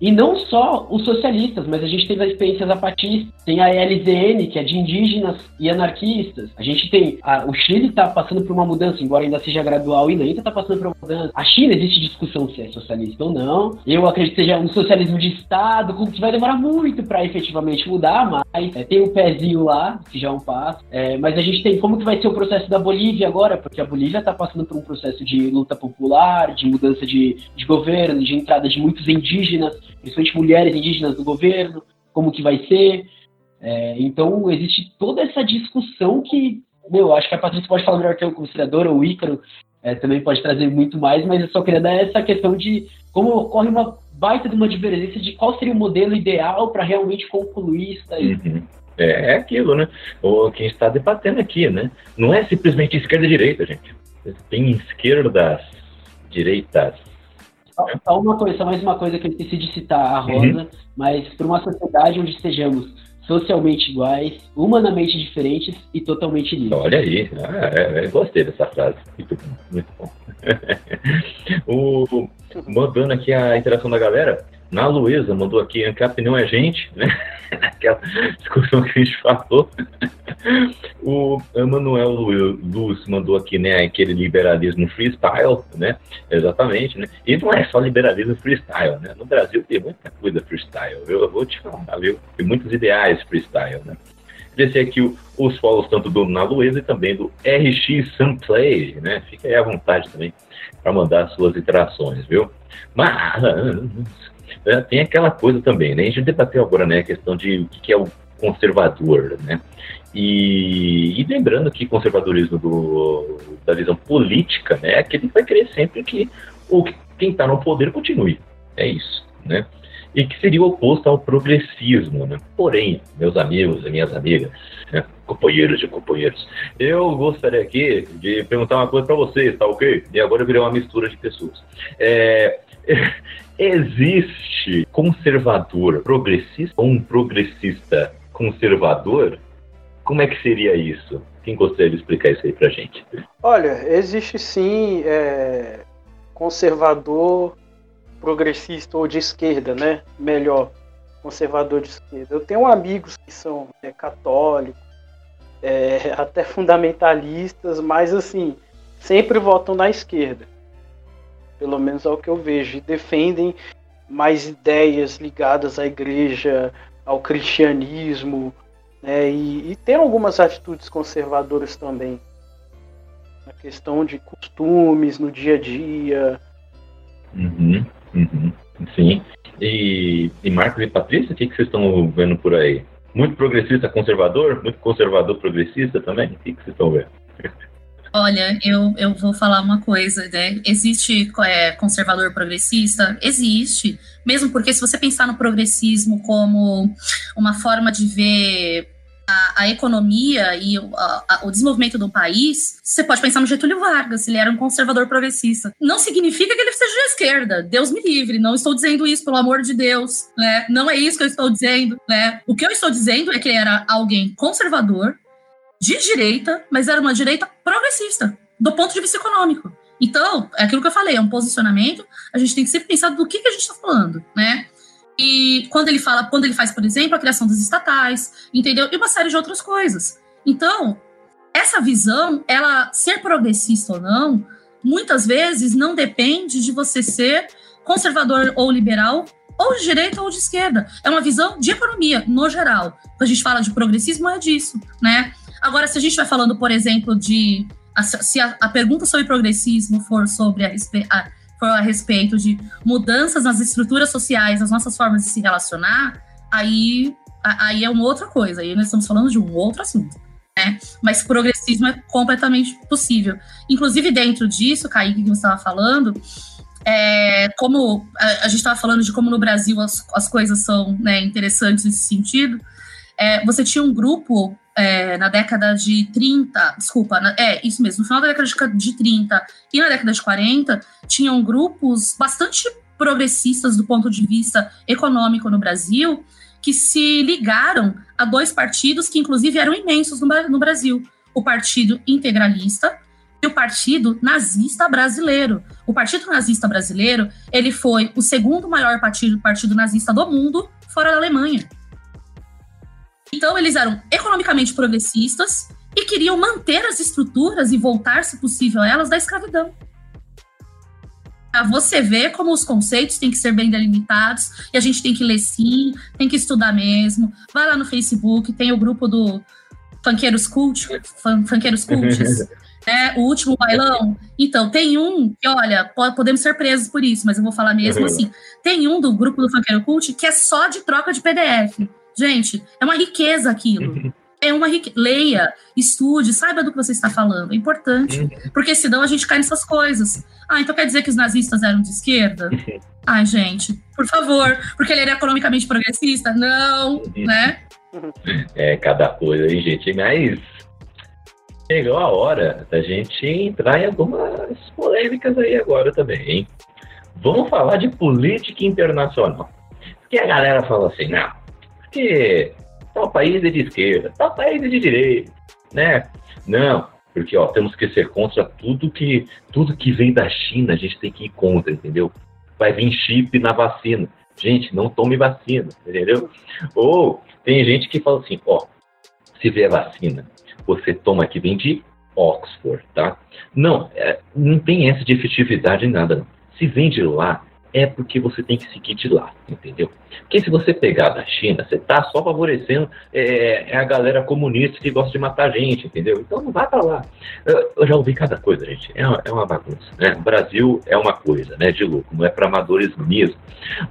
E não só os socialistas, mas a gente teve as experiências zapatistas, tem a LZN, que é de indígenas e anarquistas. A gente tem. A, o Chile está passando por uma mudança, embora ainda seja gradual, ainda está passando por uma mudança. A China existe discussão se é socialista ou não. Eu acredito que seja um socialismo de Estado, que vai demorar muito para efetivamente mudar, mas é, tem um pezinho lá, que já é um passo. É, mas a gente tem como que vai ser o processo da Bolívia agora, porque a Bolívia está passando por um processo de luta popular, de mudança de, de governo, de entrada de muitos indígenas principalmente mulheres indígenas do governo, como que vai ser. É, então, existe toda essa discussão que, meu, acho que a Patrícia pode falar melhor que eu como ou o Ícaro é, também pode trazer muito mais, mas eu só queria dar essa questão de como ocorre uma baita de uma divergência de qual seria o modelo ideal para realmente concluir isso aí. Uhum. É, é aquilo, né? O quem está debatendo aqui, né? Não é simplesmente esquerda e direita, gente. Tem esquerdas, direitas, só, uma coisa, só mais uma coisa que eu esqueci de citar, a uhum. Rosa, uhum. mas para uma sociedade onde sejamos socialmente iguais, humanamente diferentes e totalmente livres. Olha aí, ah, é, é, gostei dessa frase. Muito bom. Muito bom. o, mandando aqui a interação da galera, na Luísa mandou aqui que a opinião é gente, né? Aquela discussão que a gente falou. O Emanuel Luz mandou aqui, né, aquele liberalismo freestyle, né? Exatamente, né? E não é só liberalismo freestyle, né? No Brasil tem muita coisa freestyle, eu vou te falar, viu? Tem muitos ideais freestyle, né? Descer aqui os follows tanto do Na Luísa e também do RX Sunplay, né? Fica aí à vontade também para mandar suas interações, viu? Mas é, tem aquela coisa também, né? A gente debateu agora, né, a questão de o que é o conservador, né? E, e, lembrando que conservadorismo do, da visão política, né, é que ele vai querer sempre que o, quem está no poder continue. É isso, né? E que seria oposto ao progressismo, né? Porém, meus amigos e minhas amigas, né, companheiros e companheiros, eu gostaria aqui de perguntar uma coisa para vocês, tá ok? E agora eu virei uma mistura de pessoas. É, existe conservador progressista ou um progressista conservador? Como é que seria isso? Quem gostaria de explicar isso aí pra gente? Olha, existe sim é, conservador, progressista ou de esquerda, né? Melhor, conservador de esquerda. Eu tenho amigos que são é, católicos, é, até fundamentalistas, mas assim, sempre votam na esquerda. Pelo menos é o que eu vejo. E defendem mais ideias ligadas à igreja, ao cristianismo, né, e, e tem algumas atitudes conservadoras também. Na questão de costumes no dia a dia. Uhum, uhum, sim. E, e Marcos e Patrícia, o que, que vocês estão vendo por aí? Muito progressista conservador? Muito conservador progressista também? O que, que vocês estão vendo? Olha, eu, eu vou falar uma coisa, né? Existe é, conservador progressista? Existe. Mesmo porque se você pensar no progressismo como uma forma de ver a, a economia e o, a, o desenvolvimento do país, você pode pensar no Getúlio Vargas, ele era um conservador progressista. Não significa que ele seja de esquerda, Deus me livre, não estou dizendo isso, pelo amor de Deus, né? Não é isso que eu estou dizendo, né? O que eu estou dizendo é que ele era alguém conservador, de direita, mas era uma direita progressista, do ponto de vista econômico. Então, é aquilo que eu falei, é um posicionamento, a gente tem que sempre pensar do que, que a gente está falando, né? E quando ele fala, quando ele faz, por exemplo, a criação das estatais, entendeu? E uma série de outras coisas. Então, essa visão, ela ser progressista ou não, muitas vezes não depende de você ser conservador ou liberal, ou de direita ou de esquerda. É uma visão de economia, no geral. Quando a gente fala de progressismo, é disso, né? Agora, se a gente vai falando, por exemplo, de. Se a, a pergunta sobre progressismo for sobre a, a, a respeito de mudanças nas estruturas sociais, nas nossas formas de se relacionar, aí, aí é uma outra coisa. Aí nós estamos falando de um outro assunto. Né? Mas progressismo é completamente possível. Inclusive, dentro disso, Kaique, que você estava falando, é, como a, a gente estava falando de como no Brasil as, as coisas são né, interessantes nesse sentido, é, você tinha um grupo é, na década de 30, desculpa, na, é isso mesmo, no final da década de 30 e na década de 40, tinham grupos bastante progressistas do ponto de vista econômico no Brasil, que se ligaram a dois partidos que, inclusive, eram imensos no, no Brasil: o Partido Integralista e o Partido Nazista Brasileiro. O Partido Nazista Brasileiro ele foi o segundo maior partido, partido nazista do mundo, fora da Alemanha. Então, eles eram economicamente progressistas e queriam manter as estruturas e voltar, se possível, elas da escravidão. Pra você ver como os conceitos têm que ser bem delimitados e a gente tem que ler sim, tem que estudar mesmo. Vai lá no Facebook, tem o grupo do Funkeiros Cult, Funkeiros Cults, né? O último bailão. Então, tem um que, olha, podemos ser presos por isso, mas eu vou falar mesmo assim. Tem um do grupo do Funkeiro Cult que é só de troca de PDF. Gente, é uma riqueza aquilo. É uma riqueza. Leia, estude, saiba do que você está falando. É importante. Uhum. Porque senão a gente cai nessas coisas. Ah, então quer dizer que os nazistas eram de esquerda? Ai, gente, por favor. Porque ele era economicamente progressista? Não, uhum. né? É, cada coisa aí, gente. Mas chegou a hora da gente entrar em algumas polêmicas aí agora também, hein? Vamos falar de política internacional. Porque a galera fala assim, não, porque tal país é de esquerda, tal país é de direita, né? Não, porque ó, temos que ser contra tudo que tudo que vem da China, a gente tem que ir contra, entendeu? Vai vir chip na vacina. Gente, não tome vacina, entendeu? Ou tem gente que fala assim, ó, se vier vacina, você toma que vem de Oxford, tá? Não, é, não tem essa de efetividade em nada, não. Se vem de lá, é porque você tem que seguir de lá, entendeu? Porque se você pegar da China, você está só favorecendo é, é, a galera comunista que gosta de matar gente, entendeu? Então não vá para lá. Eu, eu, já ouvi cada coisa, gente. É uma, é uma bagunça, né? O Brasil é uma coisa, né? De louco, não é para amadores mesmo.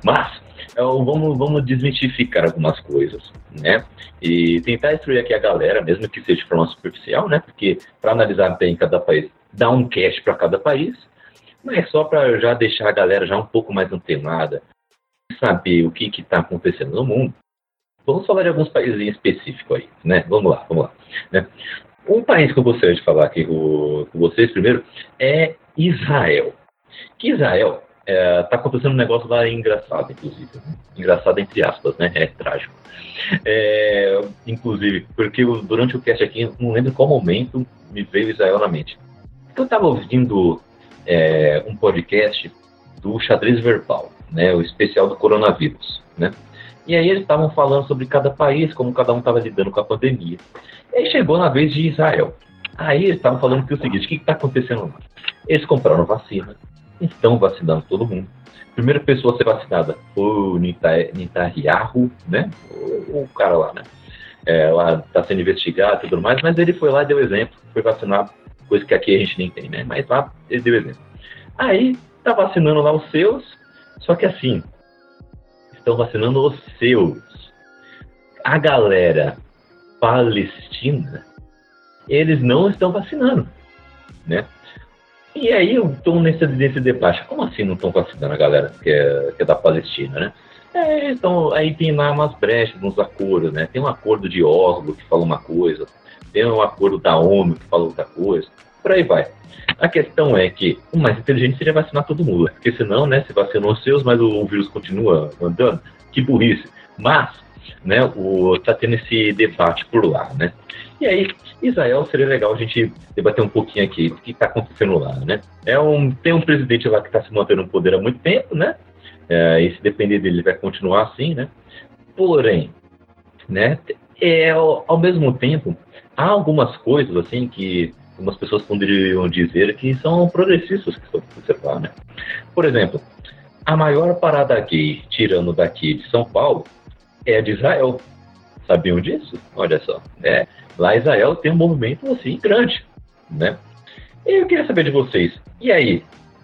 Mas é, vamos, vamos desmitificar algumas coisas, né? E tentar instruir aqui a galera, mesmo que seja de forma superficial, né? Porque para analisar bem cada país, dá um cast para cada país, mas só para já deixar a galera já um pouco mais antenada, saber o que está acontecendo no mundo. Vamos falar de alguns países em específico aí, né? Vamos lá, vamos lá. Né? Um país que eu gostaria de falar aqui com, vocês primeiro é Israel. Que Israel está é, tá acontecendo um negócio lá engraçado, inclusive. Né? Engraçado entre aspas, né? É trágico. É, inclusive, porque durante o cast aqui, não lembro qual momento me veio Israel na mente. Eu estava ouvindo é, um podcast do Xadrez Verbal, né, o especial do coronavírus, né? E aí eles estavam falando sobre cada país, como cada um estava lidando com a pandemia. E aí chegou na vez de Israel. Aí eles estavam falando que é o seguinte, o que está acontecendo lá? Eles compraram vacina, estão vacinando todo mundo. Primeira pessoa a ser vacinada foi o Netanyahu, né? O, o cara lá, né? É, lá está sendo investigado e tudo mais, mas ele foi lá e deu exemplo, foi vacinado coisa que aqui a gente nem tem, né? Mas lá ele deu exemplo. Aí tá vacinando lá os seus, só que assim, estão vacinando os seus. A galera palestina, eles não estão vacinando, né? E aí eu estou nesse, nesse debate, como assim não estão vacinando a galera que é, que é da Palestina, né? É, então, aí tem lá umas brechas nos acordos, né? Tem um acordo de Oslo que fala uma coisa, tem um acordo da ONU que fala outra coisa, por aí vai. A questão é que o mais inteligente seria vacinar todo mundo, porque senão, né, se vacinou os seus, mas o vírus continua andando, que burrice. Mas, né, o, tá tendo esse debate por lá, né. E aí, Israel seria legal a gente debater um pouquinho aqui do que está acontecendo lá, né. É um, tem um presidente lá que está se mantendo no poder há muito tempo, né, é, e se depender dele, ele vai continuar assim, né. Porém, né, é, ao mesmo tempo, há algumas coisas assim que algumas pessoas poderiam dizer que são progressistas que estão observar, né? Por exemplo, a maior parada gay, tirando daqui de São Paulo, é a de Israel. Sabiam disso? Olha só. É, lá Israel tem um movimento assim grande, né? E eu queria saber de vocês. E aí,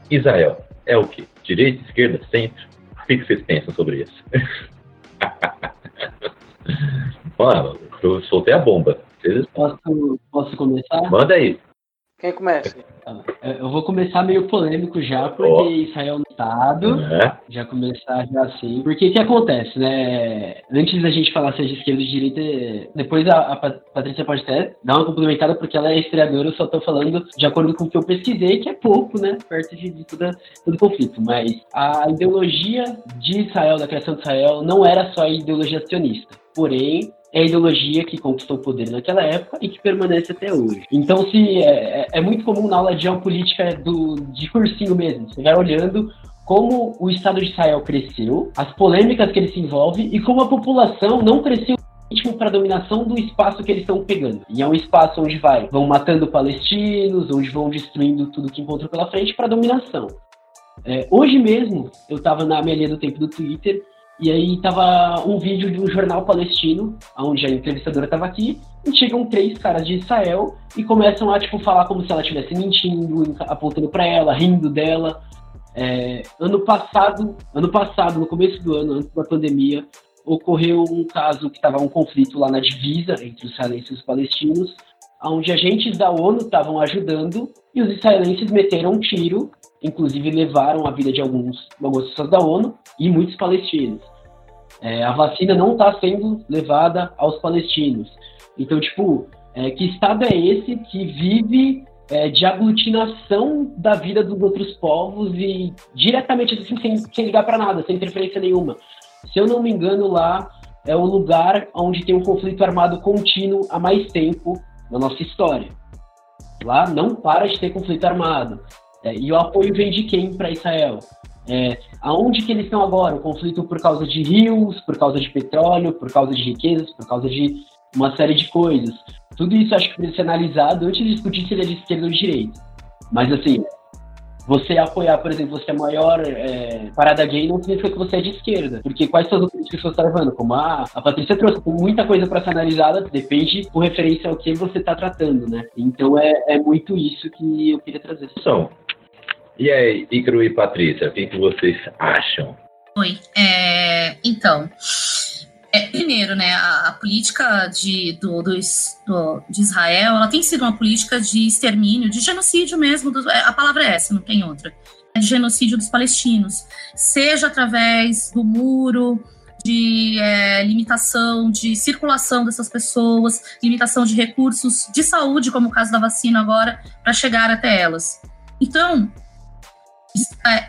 Israel é o que? Direita, esquerda, centro? O que vocês pensam sobre isso? Mano, eu soltei a bomba. Posso, posso começar? Manda aí. Quem começa? Tá. É, eu vou começar meio polêmico já, porque oh. Israel no Estado. É. Já começar já assim. Porque o que acontece, né? Antes da gente falar seja esquerda ou direita, depois a, a Patrícia pode até dar uma complementada, porque ela é historiadora, eu só tô falando de acordo com o que eu pesquisei, que é pouco, né? Perto de, de todo o conflito. Mas a ideologia de Israel, da criação de Israel, não era só a ideologia sionista. Porém, é a ideologia que conquistou o poder naquela época e que permanece até hoje. Então, se é, é, é muito comum na aula de geopolítica do, de cursinho mesmo, você vai olhando como o Estado de Israel cresceu, as polêmicas que ele se envolve e como a população não cresceu para a dominação do espaço que eles estão pegando. E é um espaço onde vai, vão matando palestinos, onde vão destruindo tudo que encontram pela frente para dominação. É, hoje mesmo, eu estava na minha linha do tempo do Twitter e aí tava um vídeo de um jornal palestino, onde a entrevistadora tava aqui, e chegam três caras de Israel e começam a, tipo, falar como se ela estivesse mentindo, apontando para ela, rindo dela. É, ano passado, ano passado, no começo do ano, antes da pandemia, ocorreu um caso que estava um conflito lá na divisa entre os israelenses e os palestinos, onde agentes da ONU estavam ajudando e os israelenses meteram um tiro inclusive levaram a vida de alguns, algumas pessoas da ONU e muitos palestinos. É, a vacina não está sendo levada aos palestinos. Então, tipo, é, que Estado é esse que vive é, de aglutinação da vida dos outros povos e diretamente assim, sem, sem ligar para nada, sem interferência nenhuma? Se eu não me engano, lá é o lugar onde tem um conflito armado contínuo há mais tempo na nossa história. Lá não para de ter conflito armado. É, e o apoio vem de quem para Israel? É, aonde que eles estão agora? O conflito por causa de rios, por causa de petróleo, por causa de riquezas, por causa de uma série de coisas. Tudo isso acho que precisa ser analisado antes de discutir se ele é de esquerda ou de direita. Mas assim, você apoiar, por exemplo, você é maior é, parada gay, não significa que você é de esquerda. Porque quais são as outras pessoas que você está levando? Como a, a Patrícia trouxe, tem muita coisa para ser analisada, depende com referência ao que você está tratando, né? Então é, é muito isso que eu queria trazer. São. E aí, Icaro e Patrícia, o que, que vocês acham? Oi. É, então, é, primeiro, né, a, a política de, do, do, de Israel, ela tem sido uma política de extermínio, de genocídio mesmo, do, é, a palavra é essa, não tem outra, é de genocídio dos palestinos, seja através do muro, de é, limitação de circulação dessas pessoas, limitação de recursos de saúde, como o caso da vacina agora, para chegar até elas. Então,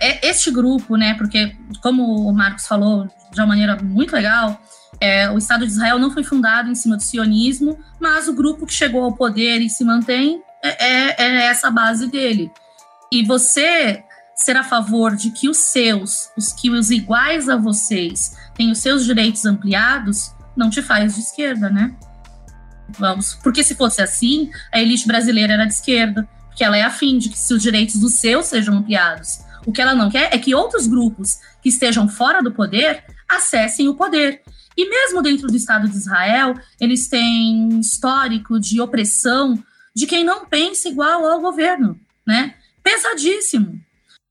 é este grupo, né, porque como o Marcos falou de uma maneira muito legal, é, o Estado de Israel não foi fundado em cima do sionismo, mas o grupo que chegou ao poder e se mantém é, é, é essa base dele. E você ser a favor de que os seus, os que os iguais a vocês, tenham os seus direitos ampliados, não te faz de esquerda, né? Vamos, porque se fosse assim, a elite brasileira era de esquerda, porque ela é afim de que se os direitos dos seus sejam ampliados. O que ela não quer é que outros grupos que estejam fora do poder acessem o poder. E mesmo dentro do Estado de Israel, eles têm histórico de opressão de quem não pensa igual ao governo, né? Pesadíssimo.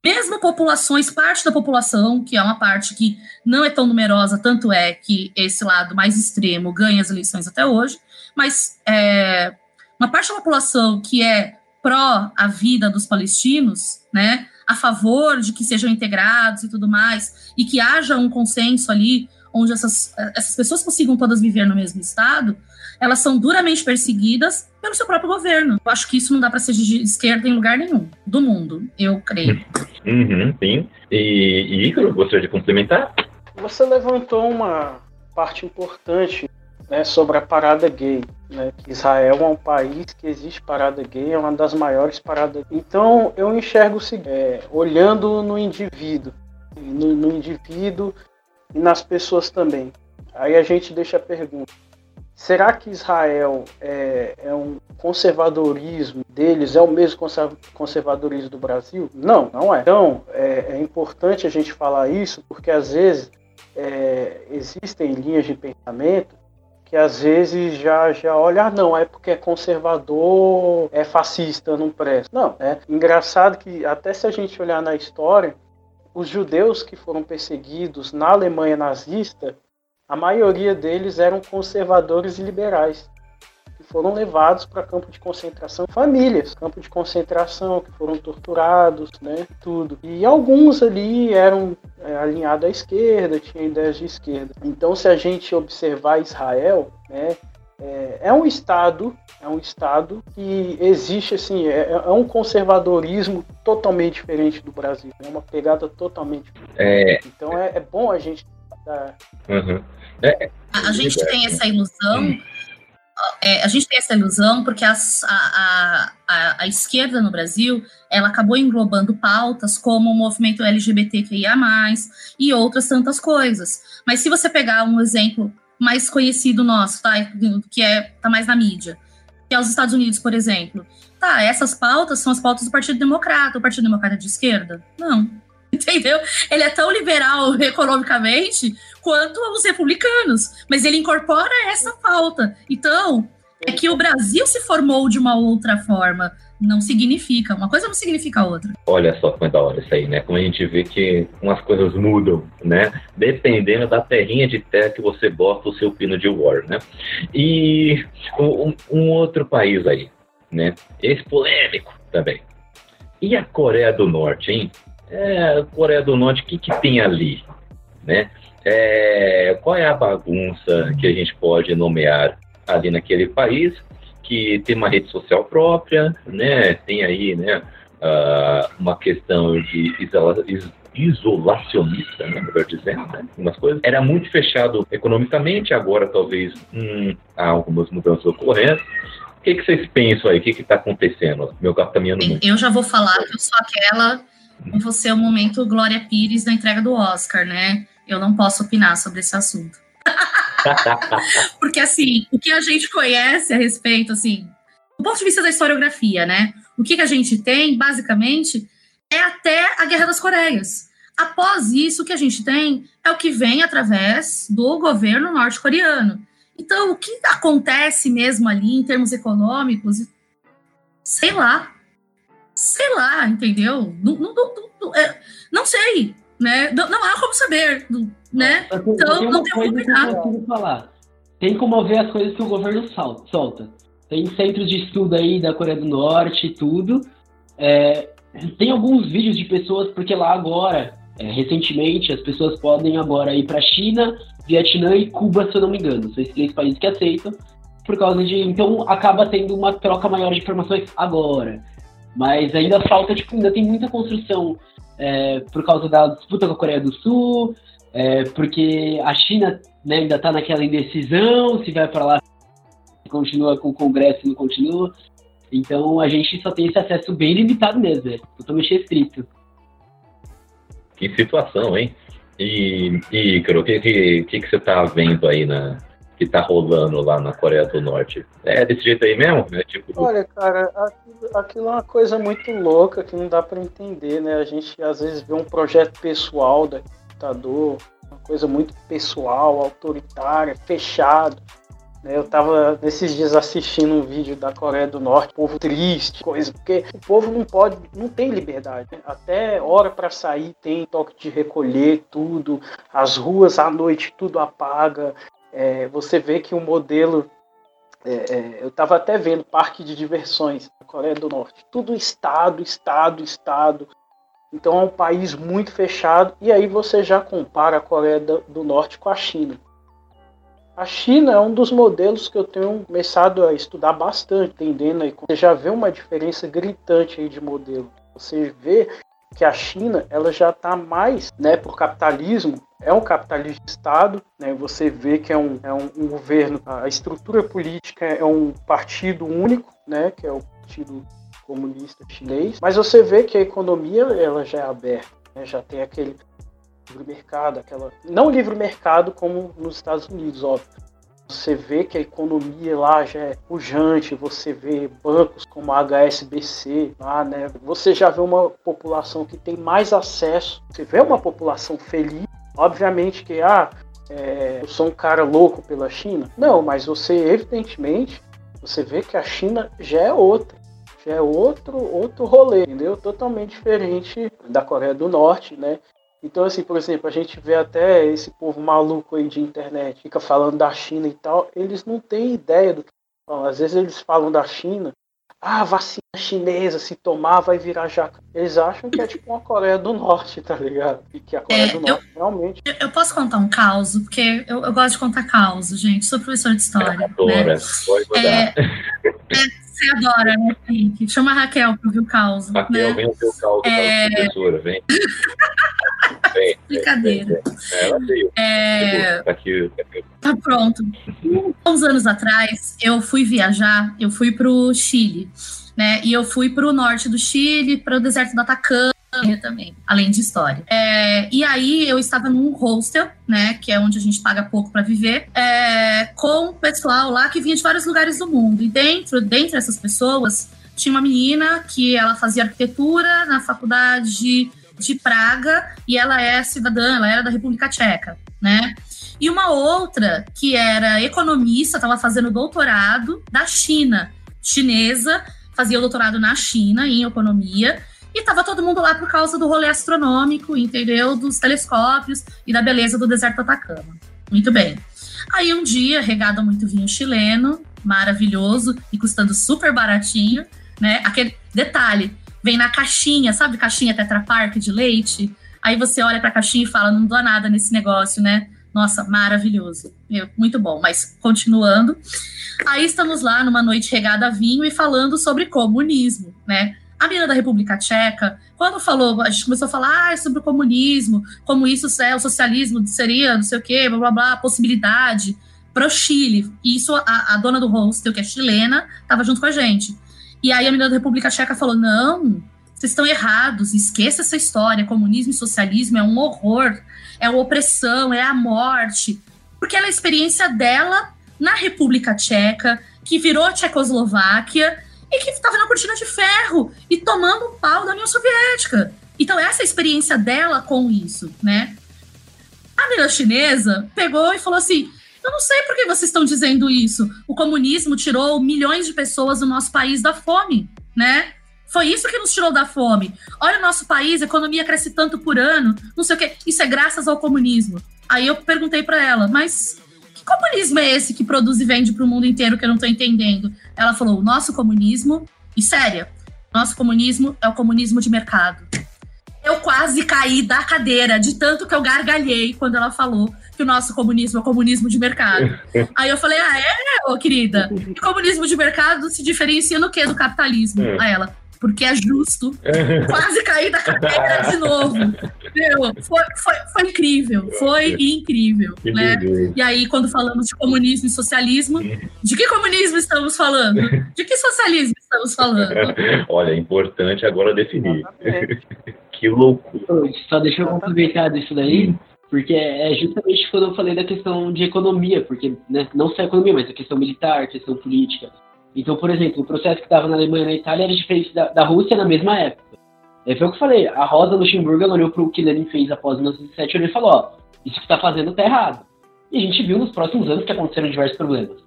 Mesmo populações, parte da população, que é uma parte que não é tão numerosa, tanto é que esse lado mais extremo ganha as eleições até hoje, mas é, uma parte da população que é pró a vida dos palestinos, né, a favor de que sejam integrados e tudo mais, e que haja um consenso ali onde essas, essas pessoas consigam todas viver no mesmo estado, elas são duramente perseguidas pelo seu próprio governo. Eu acho que isso não dá para ser de esquerda em lugar nenhum do mundo, eu creio. Uhum, sim. E, e Ícaro, gostaria de complementar? Você levantou uma parte importante né, sobre a parada gay. Né, que Israel é um país que existe parada gay, é uma das maiores paradas. Então eu enxergo o seguinte, é, olhando no indivíduo, no, no indivíduo e nas pessoas também. Aí a gente deixa a pergunta: será que Israel é, é um conservadorismo deles é o mesmo conservadorismo do Brasil? Não, não é. Então é, é importante a gente falar isso porque às vezes é, existem linhas de pensamento que às vezes já já olha, ah, não, é porque é conservador, é fascista, não presta. Não, é engraçado que até se a gente olhar na história, os judeus que foram perseguidos na Alemanha nazista, a maioria deles eram conservadores e liberais, que foram levados para campo de concentração, famílias, campo de concentração, que foram torturados, né, tudo. E alguns ali eram é, alinhados à esquerda, tinham ideias de esquerda. Então, se a gente observar Israel, né, é, é, um estado, é um estado que existe assim, é, é, um conservadorismo totalmente diferente do Brasil, é uma pegada totalmente diferente. É... Então é, é, bom a gente. Uhum. É, a gente tem essa ilusão. Hum. a gente tem essa ilusão porque as, a, a, a, esquerda no Brasil ela acabou englobando pautas como o movimento LGBTQIA+, e outras tantas coisas. Mas se você pegar um exemplo mais conhecido nosso, tá? Que é, tá mais na mídia. Que é os Estados Unidos, por exemplo. Tá, essas pautas são as pautas do Partido Democrata. O Partido Democrata é de esquerda? Não. Entendeu? Ele é tão liberal economicamente quanto os republicanos. Mas ele incorpora essa pauta. Então, é que o Brasil se formou de uma outra forma não significa. Uma coisa não significa outra. Olha só como é da hora isso aí, né? Como a gente vê que umas coisas mudam, né? Dependendo da terrinha de terra que você bota o seu pino de war, né? E um, um outro país aí, né? Esse polêmico também. E a Coreia do Norte, hein? É, a Coreia do Norte, o que, que tem ali, né? É, qual é a bagunça que a gente pode nomear ali naquele país que tem uma rede social própria, né? Tem aí, né? Uh, uma questão de isola isolacionista, né, melhor dizendo, né, algumas coisas. Era muito fechado economicamente, agora talvez hum, há algumas mudanças ocorrendo. O que, que vocês pensam aí? O que está acontecendo? Meu gato tá muito. Eu já vou falar que eu sou aquela, você é o momento Glória Pires da entrega do Oscar, né? Eu não posso opinar sobre esse assunto. Porque, assim, o que a gente conhece a respeito, assim, do ponto de vista da historiografia, né? O que, que a gente tem, basicamente, é até a Guerra das Coreias. Após isso, o que a gente tem é o que vem através do governo norte-coreano. Então, o que acontece mesmo ali em termos econômicos, sei lá. Sei lá, entendeu? Não, não, não, não, é, sei, né? Não, há como saber, né? Então, tem não tem como opinar. falar. Tem como ver as coisas que o governo solta. Tem centros de estudo aí da Coreia do Norte e tudo. É, tem alguns vídeos de pessoas, porque lá agora, é, recentemente, as pessoas podem agora ir para China, Vietnã e Cuba, se eu não me engano. São esses três países que aceitam. Por causa de. Então acaba tendo uma troca maior de informações agora. Mas ainda falta, tipo, ainda tem muita construção é, por causa da disputa com a Coreia do Sul, é, porque a China né, ainda está naquela indecisão, se vai para lá, se continua com o Congresso e não continua. Então a gente só tem esse acesso bem limitado mesmo, é totalmente restrito. Que situação, hein? E, e Icaro, o que, que, que, você tá vendo aí na, que tá rolando lá na Coreia do Norte? É desse jeito aí mesmo? É tipo... Olha, cara, aquilo, aquilo, é uma coisa muito louca que não dá para entender, né? A gente às vezes vê um projeto pessoal da ditador, uma coisa muito pessoal, autoritária, fechado. Né? Eu estava nesses dias assistindo um vídeo da Coreia do Norte, povo triste, coisa, porque o povo não pode, não tem liberdade. Né? Até hora para sair tem toque de recolher, tudo, as ruas à noite tudo apaga. É, você vê que o modelo é, é, eu estava até vendo parque de diversões na Coreia do Norte. Tudo estado, estado, estado. Então é um país muito fechado. E aí você já compara a Coreia do Norte com a China. A China é um dos modelos que eu tenho começado a estudar bastante, entendendo aí. Você já vê uma diferença gritante aí de modelo. Você vê que a China ela já está mais né, por capitalismo, é um capitalismo de Estado, né, você vê que é um, é um, um governo, a estrutura política é um partido único, né, que é o Partido Comunista Chinês, mas você vê que a economia ela já é aberta, né, já tem aquele livre mercado, aquela não livre mercado como nos Estados Unidos, óbvio. Você vê que a economia lá já é pujante, você vê bancos como a HSBC lá, né? Você já vê uma população que tem mais acesso, você vê uma população feliz. Obviamente que ah, é, eu sou um cara louco pela China. Não, mas você evidentemente você vê que a China já é outra já é outro outro rolê, entendeu? Totalmente diferente da Coreia do Norte, né? Então, assim, por exemplo, a gente vê até esse povo maluco aí de internet, fica falando da China e tal, eles não têm ideia do que falam. Às vezes eles falam da China, ah, vacina chinesa, se tomar vai virar jaca. Eles acham que é tipo uma Coreia do Norte, tá ligado? E que a Coreia é, do Norte eu, realmente. Eu posso contar um caos, porque eu, eu, gosto de contar caos, gente. Sou professor de história. Adora, né? pode é, é, você adora, né, Felipe? Chama a Raquel para ouvir o caos. Raquel, né? vem ouvir o caos é... professora, vem. vem Brincadeira. Vem, vem. Ela veio. É... Tá aqui, tá aqui. Tá pronto. Uns anos atrás, eu fui viajar, eu fui para o Chile, né? E eu fui para o norte do Chile, para o deserto do Atacama também, além de história. É, e aí eu estava num hostel, né, que é onde a gente paga pouco para viver, é, com o pessoal lá que vinha de vários lugares do mundo. E dentro, dentre essas pessoas, tinha uma menina que ela fazia arquitetura na faculdade de Praga e ela é cidadã, ela era da República Tcheca, né? E uma outra que era economista, estava fazendo doutorado da China, chinesa, fazia doutorado na China em economia e tava todo mundo lá por causa do rolê astronômico, entendeu? Dos telescópios e da beleza do deserto Atacama. Muito bem. Aí um dia, regado muito vinho chileno, maravilhoso e custando super baratinho, né? Aquele detalhe, vem na caixinha, sabe caixinha Tetra Pak de leite? Aí você olha para a caixinha e fala, não dou nada nesse negócio, né? Nossa, maravilhoso. Muito bom. Mas continuando, aí estamos lá numa noite regada a vinho e falando sobre comunismo, né? A menina da República Tcheca, quando falou, a gente começou a falar ah, sobre o comunismo, como isso é o socialismo, seria não sei o quê, blá blá blá, possibilidade para o Chile. E isso a, a, dona do hostel, que é chilena, estava junto com a gente. E aí a menina da República Tcheca falou: não, vocês estão errados, esqueça essa história. Comunismo e socialismo é um horror, é opressão, é a morte. Porque é a experiência dela na República Tcheca, que virou Tchecoslováquia e que estava na cortina de ferro e tomando o pau da União Soviética. Então, essa é experiência dela com isso, né? A menina chinesa pegou e falou assim: Eu não sei por que vocês estão dizendo isso. O comunismo tirou milhões de pessoas do nosso país da fome, né? Foi isso que nos tirou da fome. Olha o nosso país, a economia cresce tanto por ano, não sei o quê. Isso é graças ao comunismo. Aí eu perguntei para ela, mas comunismo é esse que produz e vende para o mundo inteiro que eu não estou entendendo? Ela falou: o nosso comunismo, e séria, nosso comunismo é o comunismo de mercado. Eu quase caí da cadeira de tanto que eu gargalhei quando ela falou que o nosso comunismo é o comunismo de mercado. Aí eu falei, ah, é, ô querida? E comunismo de mercado se diferencia no que do capitalismo? É. Aí ela, porque é justo. Quase caí da cadeira de novo. Meu, foi, foi, foi incrível, foi incrível, Que né? beleza. E aí, quando falamos de comunismo e socialismo, de que comunismo estamos falando? De que socialismo estamos falando? Olha, é importante agora definir. Que loucura. Só deixa eu complementar disso daí, porque é justamente quando eu falei da questão de economia, porque né, não só a economia, mas a questão militar, a questão política. Então, por exemplo, o processo que estava na Alemanha e na Itália era diferente da, da Rússia na mesma época. É, foi o que eu falei, a Rosa Luxemburgo ela olhou para o que Lenin fez após 1917 e falou, ó, isso que está fazendo tá errado. E a gente viu nos próximos anos que aconteceram diversos problemas.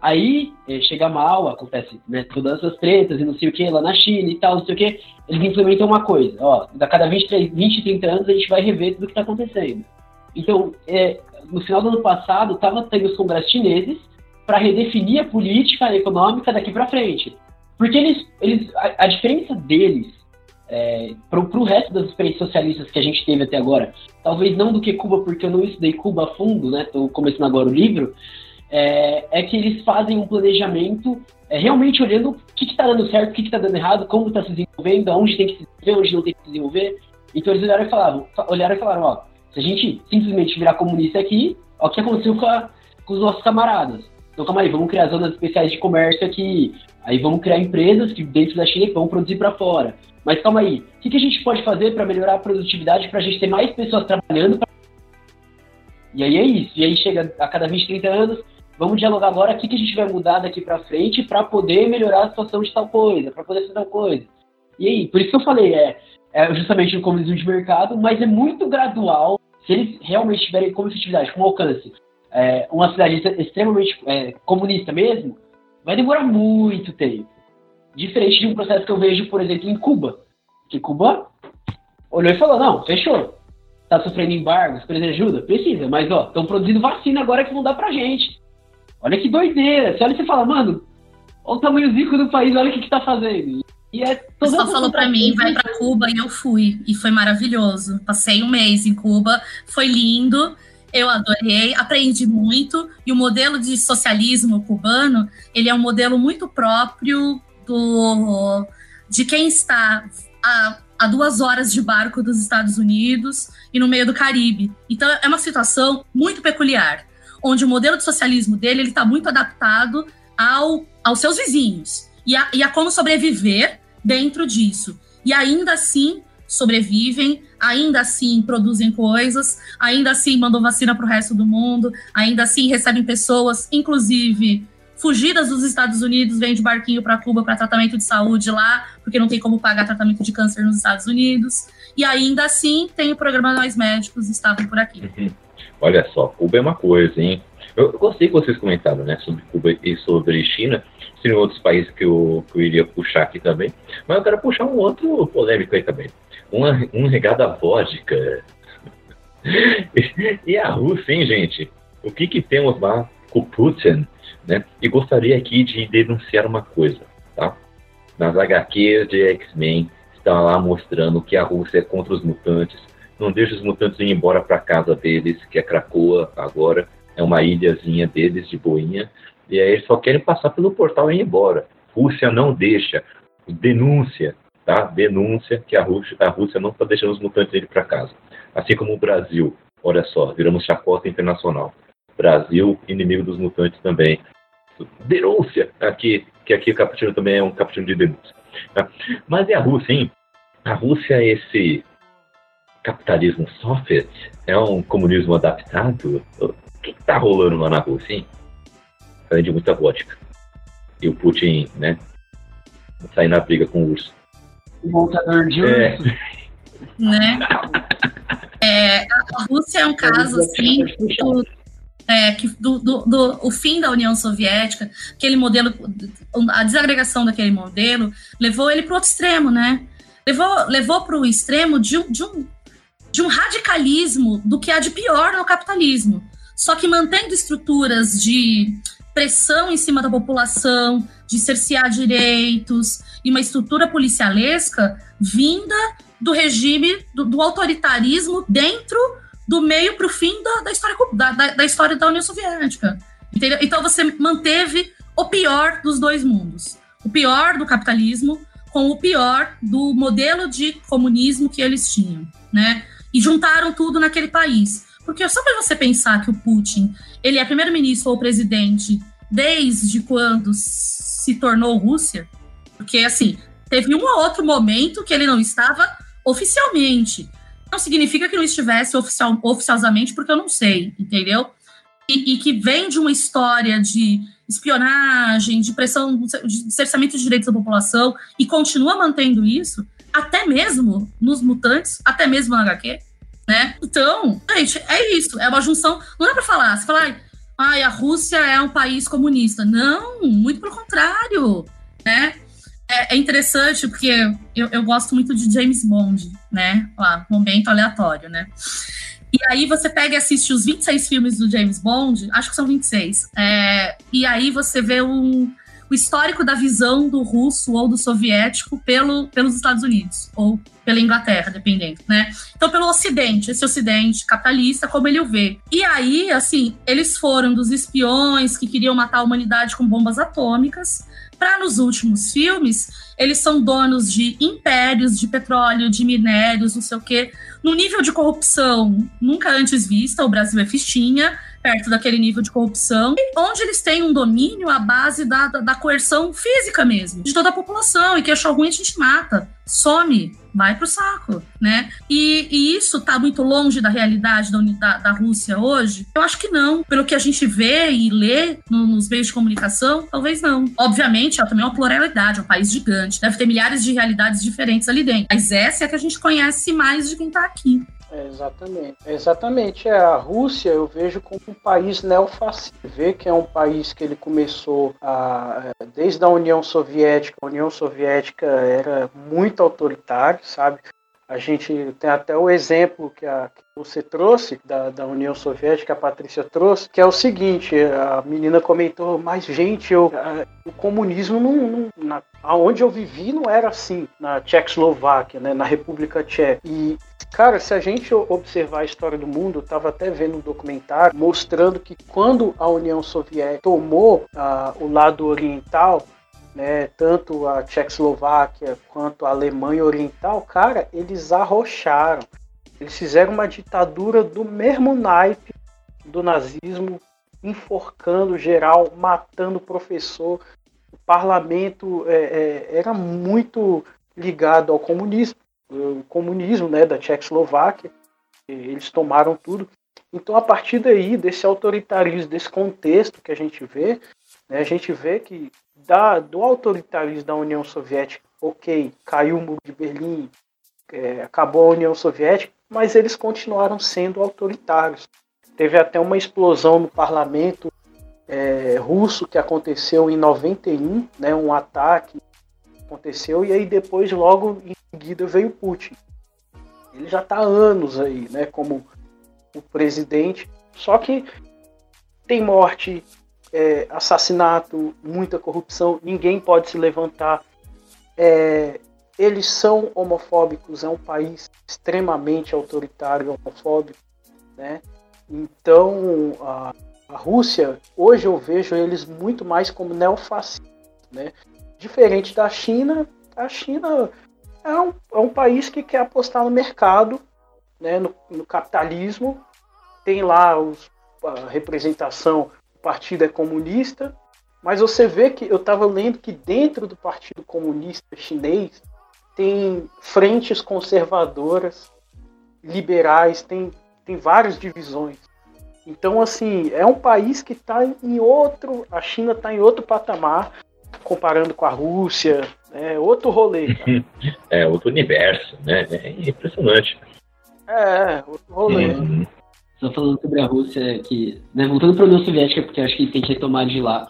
Aí eh, chega mal, acontece né, todas essas tretas e não sei o que lá na China e tal, não sei o que. Eles implementam uma coisa, ó, a cada 23, 20, 30 anos a gente vai rever tudo que está acontecendo. Então, eh, no final do ano passado, estava tendo os congressos chineses para redefinir a política econômica daqui para frente. Porque eles, eles a, a diferença deles é, para o resto das experiências socialistas que a gente teve até agora, talvez não do que Cuba, porque eu não estudei Cuba a fundo, né? Estou começando agora o livro, é, é que eles fazem um planejamento é, realmente olhando o que está dando certo, o que está dando errado, como está se desenvolvendo, aonde tem que se desenvolver, onde não tem que se desenvolver. Então eles olharam e falaram, olharam e falaram, ó, se a gente simplesmente virar comunista aqui, ó, o que aconteceu com, a- com os nossos camaradas. Então calma aí, vamos criar zonas especiais de comércio aqui, aí vamos criar empresas que dentro da China vão produzir para fora. Mas calma aí, o que, que a gente pode fazer para melhorar a produtividade, para a gente ter mais pessoas trabalhando? pra- E aí é isso. E aí chega a cada 20, 30 anos, vamos dialogar agora o que, que a gente vai mudar daqui para frente para poder melhorar a situação de tal coisa, para poder fazer tal coisa. E aí, por isso que eu falei, é, é justamente no comunismo de mercado, mas é muito gradual. Se eles realmente tiverem como como alcance, é, uma cidade extremamente é, comunista mesmo, vai demorar muito tempo. Diferente de um processo que eu vejo, por exemplo, em Cuba. Que Cuba olhou e falou, não, fechou. Tá sofrendo embargos, precisa de ajuda? Precisa, mas ó, estão produzindo vacina agora que vão dar pra gente. Olha que doideira. Você olha e você fala, mano, olha o tamanhozinho do país, olha o que que tá fazendo. E é O toda pessoal essa falou pra mim, vai pra Cuba e eu fui. E foi maravilhoso. Passei um mês em Cuba, foi lindo. Eu adorei, aprendi muito. E o modelo de socialismo cubano, ele é um modelo muito próprio do de quem está a, a duas horas de barco dos Estados Unidos e no meio do Caribe. Então é uma situação muito peculiar, onde o modelo de socialismo dele ele está muito adaptado ao, aos seus vizinhos e a, e a como sobreviver dentro disso. E ainda assim sobrevivem, ainda assim produzem coisas, ainda assim mandam vacina para o resto do mundo, ainda assim recebem pessoas, inclusive fugidas dos Estados Unidos, vêm de barquinho para Cuba para tratamento de saúde lá, porque não tem como pagar tratamento de câncer nos Estados Unidos. E ainda assim tem o programa Nós Médicos estavam por aqui. Olha só, Cuba é uma coisa, hein? Eu eu gostei que vocês comentaram, né, sobre Cuba e sobre China. Seriam outros países que eu, que eu iria puxar aqui também. Mas eu quero puxar um outro polêmico aí também. Uma, um regado à vodka. e a Rússia, hein, gente? O que que temos lá com Putin, né? E gostaria aqui de denunciar uma coisa, tá? Nas HQs de X-Men, está lá mostrando que a Rússia é contra os mutantes, não deixa os mutantes ir embora para casa deles, que é Krakoa agora, é uma ilhazinha deles de boinha, e aí eles só querem passar pelo portal e ir embora. Rússia não deixa. Denúncia, tá? Denúncia que a Rússia, a Rússia não está deixando os mutantes ir para casa. Assim como o Brasil, olha só, viramos chacota internacional. Brasil, inimigo dos mutantes também. Denúncia! Aqui, que aqui o cappuccino também é um cappuccino de denúncia. tá? Mas e a Rússia, hein? A Rússia é esse capitalismo soft? É um comunismo adaptado? O que está rolando lá na Rússia, hein? Além de muita vodka. E o Putin, né? sair na briga com o urso. O montador de É. né? É, a Rússia é um caso assim do, é, que do, do, do- o fim da União Soviética, aquele modelo, a desagregação daquele modelo levou ele para o outro extremo, né? Levou, levou para o extremo de um, de, um, de um radicalismo do que há de pior no capitalismo. Só que mantendo estruturas de pressão em cima da população, de cercear direitos e uma estrutura policialesca vinda do regime, do, do autoritarismo dentro do meio para o fim da, da história, da, da, história da União Soviética. Entendeu? Então você manteve o pior dos dois mundos. O pior do capitalismo com o pior do modelo de comunismo que eles tinham, né? E juntaram tudo naquele país. Porque só para você pensar que o Putin, ele é primeiro-ministro ou presidente desde quando se tornou Rússia, porque assim, teve um ou outro momento que ele não estava oficialmente. Não significa que não estivesse oficial, oficiosamente, porque eu não sei, entendeu? E, e que vem de uma história de espionagem, de pressão, de cerceamento de direitos da população, e continua mantendo isso, até mesmo nos mutantes, até mesmo na HQ, né? Então, gente, é isso, é uma junção. Não dá pra falar, você fala, ai, a Rússia é um país comunista. Não, muito pelo contrário, né? É, é interessante porque eu, eu gosto muito de James Bond, né? Lá, momento aleatório, né? E aí você pega e assiste os 26 filmes do James Bond, acho que são 26. É, e aí você vê um, o histórico da visão do russo ou do soviético pelo, pelos Estados Unidos, ou pela Inglaterra, dependendo, né? Então, pelo Ocidente, esse Ocidente capitalista, como ele o vê. E aí, assim, eles foram dos espiões que queriam matar a humanidade com bombas atômicas, para nos últimos filmes, eles são donos de impérios de petróleo, de minérios, não sei o quê, no nível de corrupção nunca antes vista, o Brasil é fichinha, perto daquele nível de corrupção, onde eles têm um domínio à base da, da, da coerção física mesmo, de toda a população, e que achou ruim a gente mata, some, vai pro saco, né? E, e isso tá muito longe da realidade da, da, Rússia hoje? Eu acho que não. Pelo que a gente vê e lê no, nos meios de comunicação, talvez não. Obviamente, é também uma pluralidade, é um país gigante, deve ter milhares de realidades diferentes ali dentro. Mas essa é a que a gente conhece mais de quem tá aqui. É, exatamente. Exatamente. É, a Rússia eu vejo como um país neofascista. Vê que é um país que ele começou a, desde a União Soviética. A União Soviética era muito autoritária, sabe? A gente tem até o exemplo que, a, que você trouxe da, da, União Soviética, a Patrícia trouxe, que é o seguinte: a menina comentou, mas gente, eu, a, o comunismo não, não na, aonde eu vivi não era assim na Tchecoslováquia, né, na República Tcheca. E Cara, se a gente observar a história do mundo, eu estava até vendo um documentário mostrando que quando a União Soviética tomou uh, o lado oriental, né, tanto a Tchecoslováquia quanto a Alemanha Oriental, cara, eles arrocharam. Eles fizeram uma ditadura do mesmo naipe do nazismo, enforcando geral, matando professor. O parlamento é, é, era muito ligado ao comunismo o comunismo né, da Tchecoslováquia, eles tomaram tudo. Então, a partir daí, desse autoritarismo, desse contexto que a gente vê, né, a gente vê que da, do autoritarismo da União Soviética, ok, caiu o muro de Berlim, é, acabou a União Soviética, mas eles continuaram sendo autoritários. Teve até uma explosão no parlamento é, russo que aconteceu em 91, né, um ataque aconteceu, e aí depois, logo em seguida, veio Putin. Ele já está há anos aí, né, como o presidente, só que tem morte, é, assassinato, muita corrupção, ninguém pode se levantar. É, eles são homofóbicos, é um país extremamente autoritário homofóbico, né? Então, a, a Rússia, hoje eu vejo eles muito mais como neofascistas, né? Diferente da China, a China é um, é um país que quer apostar no mercado, né, no, no capitalismo. Tem lá os, a representação, o partido é comunista, mas você vê que eu estava lendo que dentro do Partido Comunista Chinês tem frentes conservadoras, liberais, tem, tem várias divisões. Então, assim, é um país que está em outro. A China está em outro patamar comparando com a Rússia, É outro rolê, cara. É outro universo, né? É impressionante. É, outro rolê. Uhum. Só falando sobre a Rússia, que, né, voltando para a União Soviética, porque acho que tem que retomar de lá,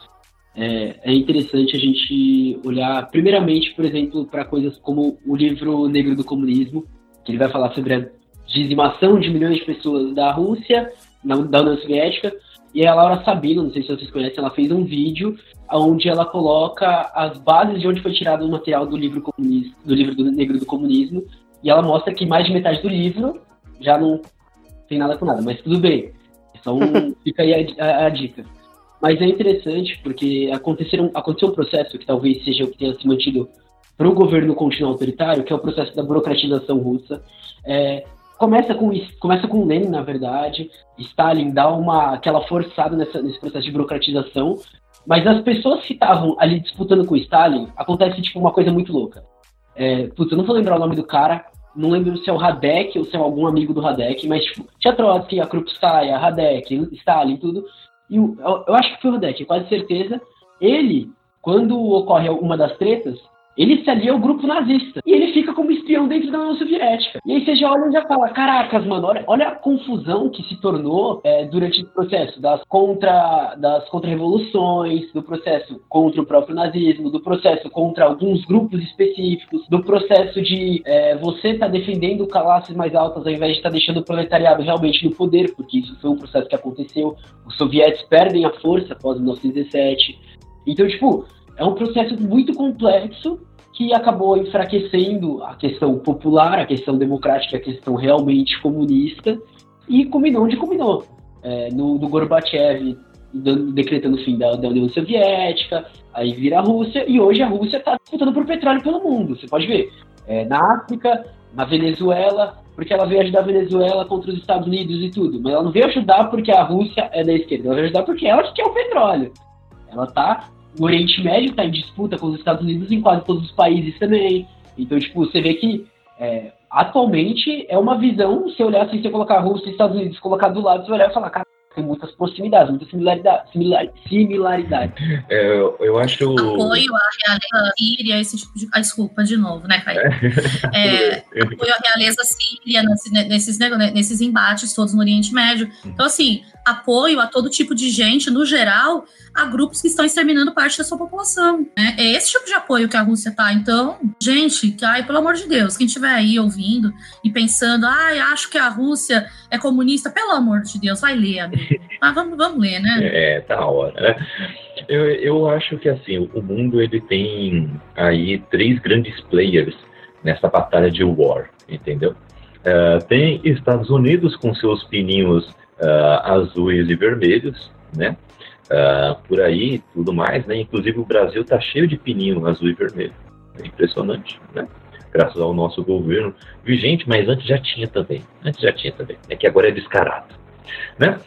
é, é interessante a gente olhar, primeiramente, por exemplo, para coisas como o livro Negro do Comunismo, que ele vai falar sobre a dizimação de milhões de pessoas da Rússia, na, da União Soviética, e a Laura Sabino, não sei se vocês conhecem, ela fez um vídeo onde ela coloca as bases de onde foi tirado o material do livro do livro do Negro do Comunismo, e ela mostra que mais de metade do livro já não tem nada com nada, mas tudo bem. Um, fica aí a, a, a, dica. Mas é interessante porque aconteceram, aconteceu um processo que talvez seja o que tenha se mantido para o governo continuar autoritário, que é o processo da burocratização russa. É, começa com começa com Lenin, na verdade. Stalin dá uma aquela forçada nessa, nesse processo de burocratização, mas as pessoas que estavam ali disputando com Stalin, acontece tipo uma coisa muito louca. É, putz, eu não vou lembrar o nome do cara, não lembro se é o Radek ou se é algum amigo do Radek, mas tipo, tinha Trotsky, a Krupskaya, Radek, Stalin, tudo. E eu, eu acho que foi o Radek, quase certeza. Ele, quando ocorre uma das tretas, ele se alia ao grupo nazista. E ele fica como espião dentro da União Soviética. E aí você já olha e já fala: caracas, mano, olha, olha a confusão que se tornou é, durante o processo das contra das contra-revoluções, do processo contra o próprio nazismo, do processo contra alguns grupos específicos, do processo de é, você tá defendendo classes mais altas ao invés de estar tá deixando o proletariado realmente no poder, porque isso foi um processo que aconteceu. Os soviéticos perdem a força após 1917. Então, tipo, é um processo muito complexo que acabou enfraquecendo a questão popular, a questão democrática, a questão realmente comunista, e combinou onde combinou. É, no, no Gorbachev decretando o fim da, da, União Soviética, aí vira a Rússia, e hoje a Rússia está disputando por petróleo pelo mundo. Você pode ver, é, na África, na Venezuela, porque ela veio ajudar a Venezuela contra os Estados Unidos e tudo, mas ela não veio ajudar porque a Rússia é da esquerda, ela veio ajudar porque ela quer o petróleo. Ela está o Oriente Médio está em disputa com os Estados Unidos em quase todos os países também. Então, tipo, você vê que é, atualmente é uma visão, se olhar assim, você colocar Rússia e Estados Unidos, colocar do lado, você olhar e falar, cara, tem muitas proximidades, muitas similaridades. Similar, similaridades. É, eu acho. Apoio à realeza síria, esse tipo de. Ah, desculpa, de novo, né, Caio? É, apoio à realeza síria nesses, nesses embates todos no Oriente Médio. Então, assim, apoio a todo tipo de gente, no geral, a grupos que estão exterminando parte da sua população. Né? É esse tipo de apoio que a Rússia está. Então, gente, ai, pelo amor de Deus, quem estiver aí ouvindo e pensando, ai, acho que a Rússia é comunista, pelo amor de Deus, vai ler, amigo. Mas vamos, vamos ler, né? É, tá hora, né? Eu, eu acho que assim, o mundo ele tem aí três grandes players nessa batalha de war, entendeu? Uh, tem Estados Unidos com seus pininhos uh, azuis e vermelhos, né? Uh, por aí, tudo mais, né? Inclusive o Brasil está cheio de pininho azul e vermelho. É impressionante, né? Graças ao nosso governo vigente, mas antes já tinha também. Antes já tinha também. É que agora é descarado, né?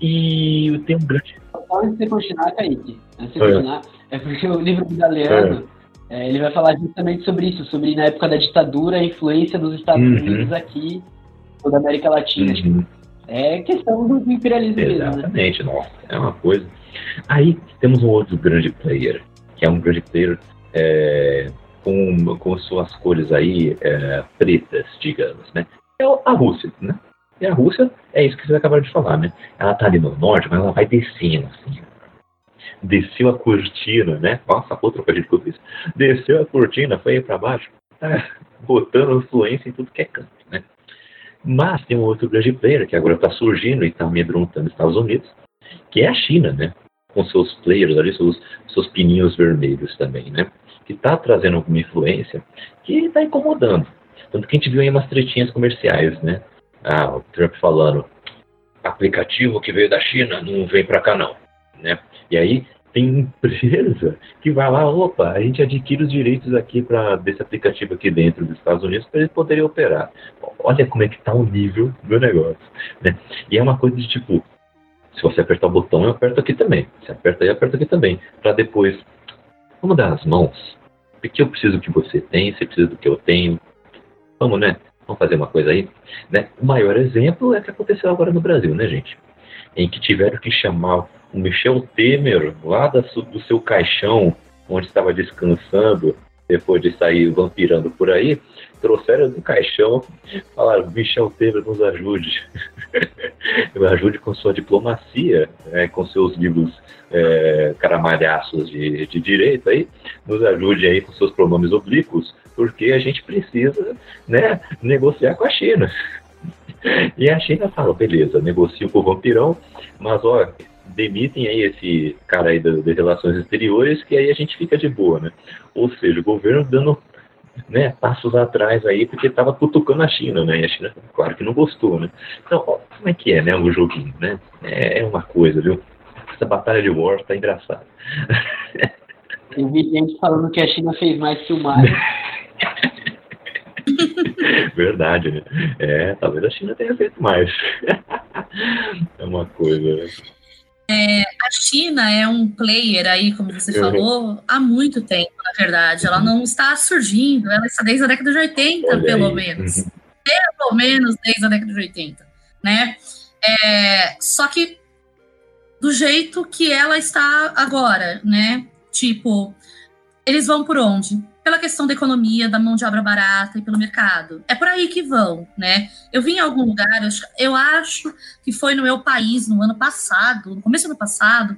E tem um grande... Antes de você continuar, Kaique, antes de você é. continuar, é porque o livro do Galeano, é. É, ele vai falar justamente sobre isso, sobre na época da ditadura, a influência dos Estados uhum. Unidos aqui, toda a América Latina. Uhum. É questão do imperialismo Exatamente, mesmo, né? nossa, é uma coisa. Aí temos um outro grande player, que é um grande player é, com, com suas cores aí é, pretas, digamos, né? É a Rússia, né? E a Rússia é isso que vocês acabaram de falar, né? Ela tá ali no norte, mas ela vai descendo, assim. Desceu a cortina, né? Nossa, outra coisa que eu fiz. Desceu a cortina, foi aí pra baixo, tá botando influência em tudo que é canto, né? Mas tem um outro grande player que agora está surgindo e está amedrontando os Estados Unidos, que é a China, né? Com seus players ali, seus, seus pininhos vermelhos também, né? Que está trazendo alguma influência que está incomodando. Tanto que a gente viu aí umas tretinhas comerciais, né? Ah, o Trump falando, aplicativo que veio da China não vem para cá não, né? E aí tem empresa que vai lá, opa, a gente adquire os direitos aqui para desse aplicativo aqui dentro dos Estados Unidos para eles poderem operar. Olha como é que está o nível do negócio, né? E é uma coisa de tipo, se você apertar o botão, eu aperto aqui também. Se aperta aí, eu aperto aqui também. Para depois, vamos dar as mãos. Porque eu preciso que você tem, você precisa do que eu tenho. Vamos, né? Vamos fazer uma coisa aí. Né? O maior exemplo é o que aconteceu agora no Brasil, né, gente? Em que tiveram que chamar o Michel Temer, lá do seu caixão, onde estava descansando, depois de sair vampirando por aí, trouxeram do caixão, falaram, Michel Temer nos ajude, nos ajude com sua diplomacia, né, com seus livros é, caramalhaços de, de direito aí, nos ajude aí com seus pronomes oblíquos, porque a gente precisa né, negociar com a China. E a China fala, beleza, negocio com o vampirão, mas ó, demitem aí esse cara aí de, de relações exteriores, que aí a gente fica de boa, né? Ou seja, o governo dando né, passos atrás aí, porque estava cutucando a China, né? E a China, claro que não gostou, né? Então, ó, como é que é, né, o joguinho, né? É, é uma coisa, viu? Essa batalha de war tá engraçada. Eu vi gente falando que a China fez mais que o Mario. Verdade, né? É, talvez a China tenha feito mais. é uma coisa. É, a China é um player aí, como você uhum. falou, há muito tempo, na verdade. Ela não está surgindo, ela está desde a década de 80, Olha pelo aí. menos. Uhum. Pelo menos desde a década de 80, né? É, só que do jeito que ela está agora, né? Tipo, eles vão por onde? Pela questão da economia, da mão de obra barata e pelo mercado. É por aí que vão, né? Eu vi em algum lugar, eu acho que foi no meu país no ano passado, no começo do ano passado,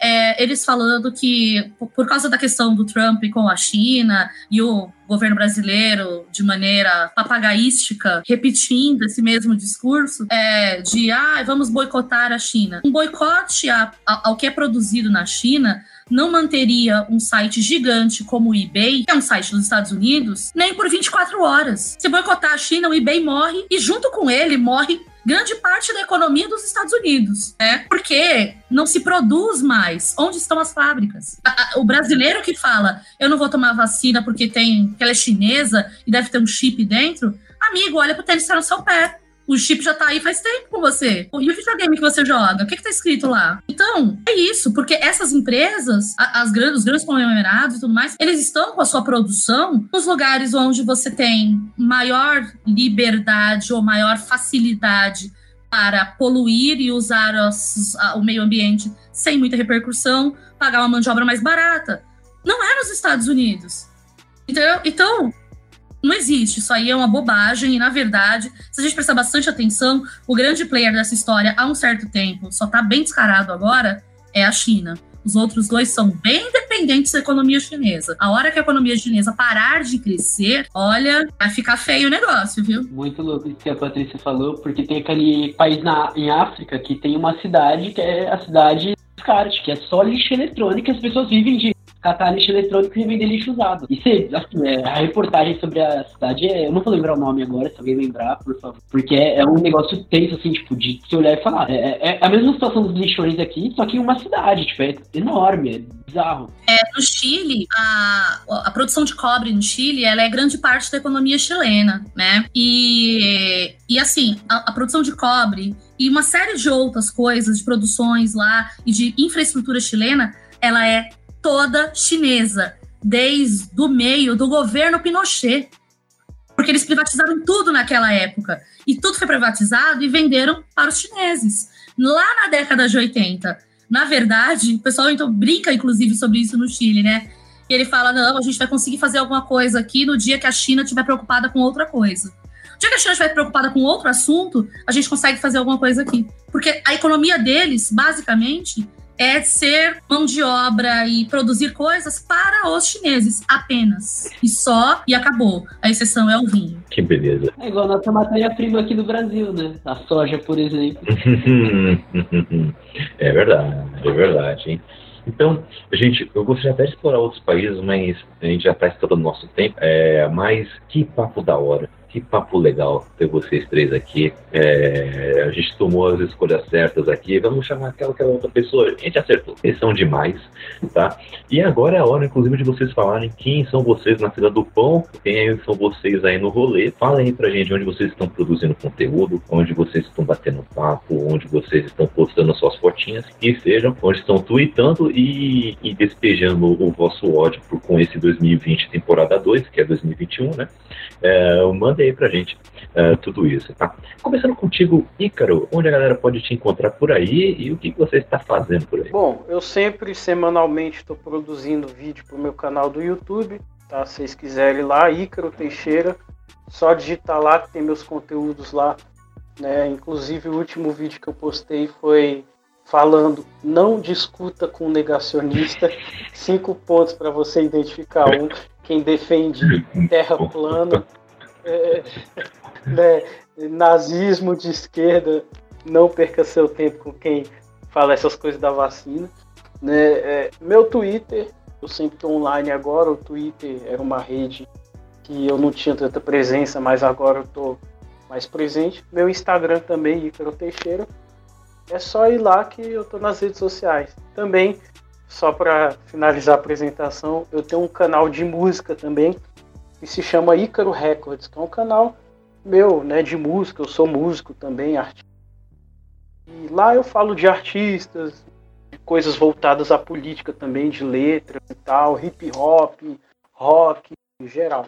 é, eles falando que, por causa da questão do Trump com a China e o governo brasileiro, de maneira papagaística, repetindo esse mesmo discurso é, de ah, vamos boicotar a China. Um boicote a, a, ao que é produzido na China não manteria um site gigante como o eBay, que é um site dos Estados Unidos, nem por 24 horas. Se boicotar a China, o eBay morre e junto com ele morre grande parte da economia dos Estados Unidos, né? Porque não se produz mais. Onde estão as fábricas? O brasileiro que fala, eu não vou tomar vacina porque tem, que ela é chinesa e deve ter um chip dentro, amigo, olha pro tênis que tá no seu pé. O chip já tá aí faz tempo com você. E o videogame que você joga? O que, que tá escrito lá? Então, é isso, porque essas empresas, as grandes, os grandes conglomerados e tudo mais, eles estão com a sua produção nos lugares onde você tem maior liberdade ou maior facilidade para poluir e usar os, o meio ambiente sem muita repercussão, pagar uma mão de obra mais barata. Não é nos Estados Unidos. Então, então não existe, isso aí é uma bobagem, e na verdade, se a gente prestar bastante atenção, o grande player dessa história há um certo tempo, só está bem descarado agora, é a China. Os outros dois são bem dependentes da economia chinesa. A hora que a economia chinesa parar de crescer, olha, vai ficar feio o negócio, viu? Muito louco isso que a Patrícia falou, porque tem aquele país na, em África que tem uma cidade que é a cidade descarte, que é só lixo eletrônico, as pessoas vivem de catar lixo eletrônico e vender lixo usado. E se, assim, é, a reportagem sobre a cidade, é, eu não vou lembrar o nome agora, se alguém lembrar, por favor. Porque é, é um negócio tenso, assim, tipo, de se olhar e falar. É, é, é a mesma situação dos lixões aqui, só que em uma cidade, tipo, é enorme, é bizarro. É, no Chile, a, a produção de cobre no Chile, ela é grande parte da economia chilena, né? E, e assim, a, a produção de cobre e uma série de outras coisas, de produções lá e de infraestrutura chilena, ela é toda chinesa, desde o meio do governo Pinochet. Porque eles privatizaram tudo naquela época. E tudo foi privatizado e venderam para os chineses. Lá na década de 80. Na verdade, o pessoal então brinca, inclusive, sobre isso no Chile, né? E ele fala: não, a gente vai conseguir fazer alguma coisa aqui no dia que a China estiver preocupada com outra coisa. No dia que a China estiver preocupada com outro assunto, a gente consegue fazer alguma coisa aqui. Porque a economia deles, basicamente, é ser mão de obra e produzir coisas para os chineses apenas. E só, e acabou. A exceção é o vinho. Que beleza. É igual a nossa matéria-prima aqui no Brasil, né? A soja, por exemplo. é verdade, é verdade, hein? Então, gente, eu gostaria até de explorar outros países, mas a gente já está estourando nosso tempo. É, mas que papo da hora que papo legal ter vocês três aqui. É, a gente tomou as escolhas certas aqui. Vamos chamar aquela, aquela outra pessoa. A gente acertou. Eles são demais, tá? E agora é a hora, inclusive, de vocês falarem quem são vocês na fila do pão, quem são vocês aí no rolê. Falem aí pra gente onde vocês estão produzindo conteúdo, onde vocês estão batendo papo, onde vocês estão postando suas fotinhas, que sejam, onde estão tweetando e, e despejando o vosso ódio por, com esse 2020 temporada 2, que é 2021, né? É, mandem aí pra gente uh, tudo isso, tá? Começando contigo, Ícaro, onde a galera pode te encontrar por aí e o que você está fazendo por aí? Bom, eu sempre, semanalmente, estou produzindo vídeo pro meu canal do YouTube. tá? Se vocês quiserem lá, Ícaro Teixeira, só digitar lá que tem meus conteúdos lá, né? Inclusive o último vídeo que eu postei foi falando não discuta com negacionista, cinco pontos para você identificar um, quem defende terra plana, né, nazismo de esquerda, não perca seu tempo com quem fala essas coisas da vacina. Né? É, meu Twitter, eu sempre estou online agora, o Twitter era uma rede que eu não tinha tanta presença, mas agora eu estou mais presente. Meu Instagram também, Ícaro Teixeira. É só ir lá que eu estou nas redes sociais. Também, só para finalizar a apresentação, eu tenho um canal de música também, que se chama Ícaro Records, que é um canal meu, né, de música. Eu sou músico também, artista. E lá eu falo de artistas, de coisas voltadas à política também, de letras e tal, hip hop, rock, em geral.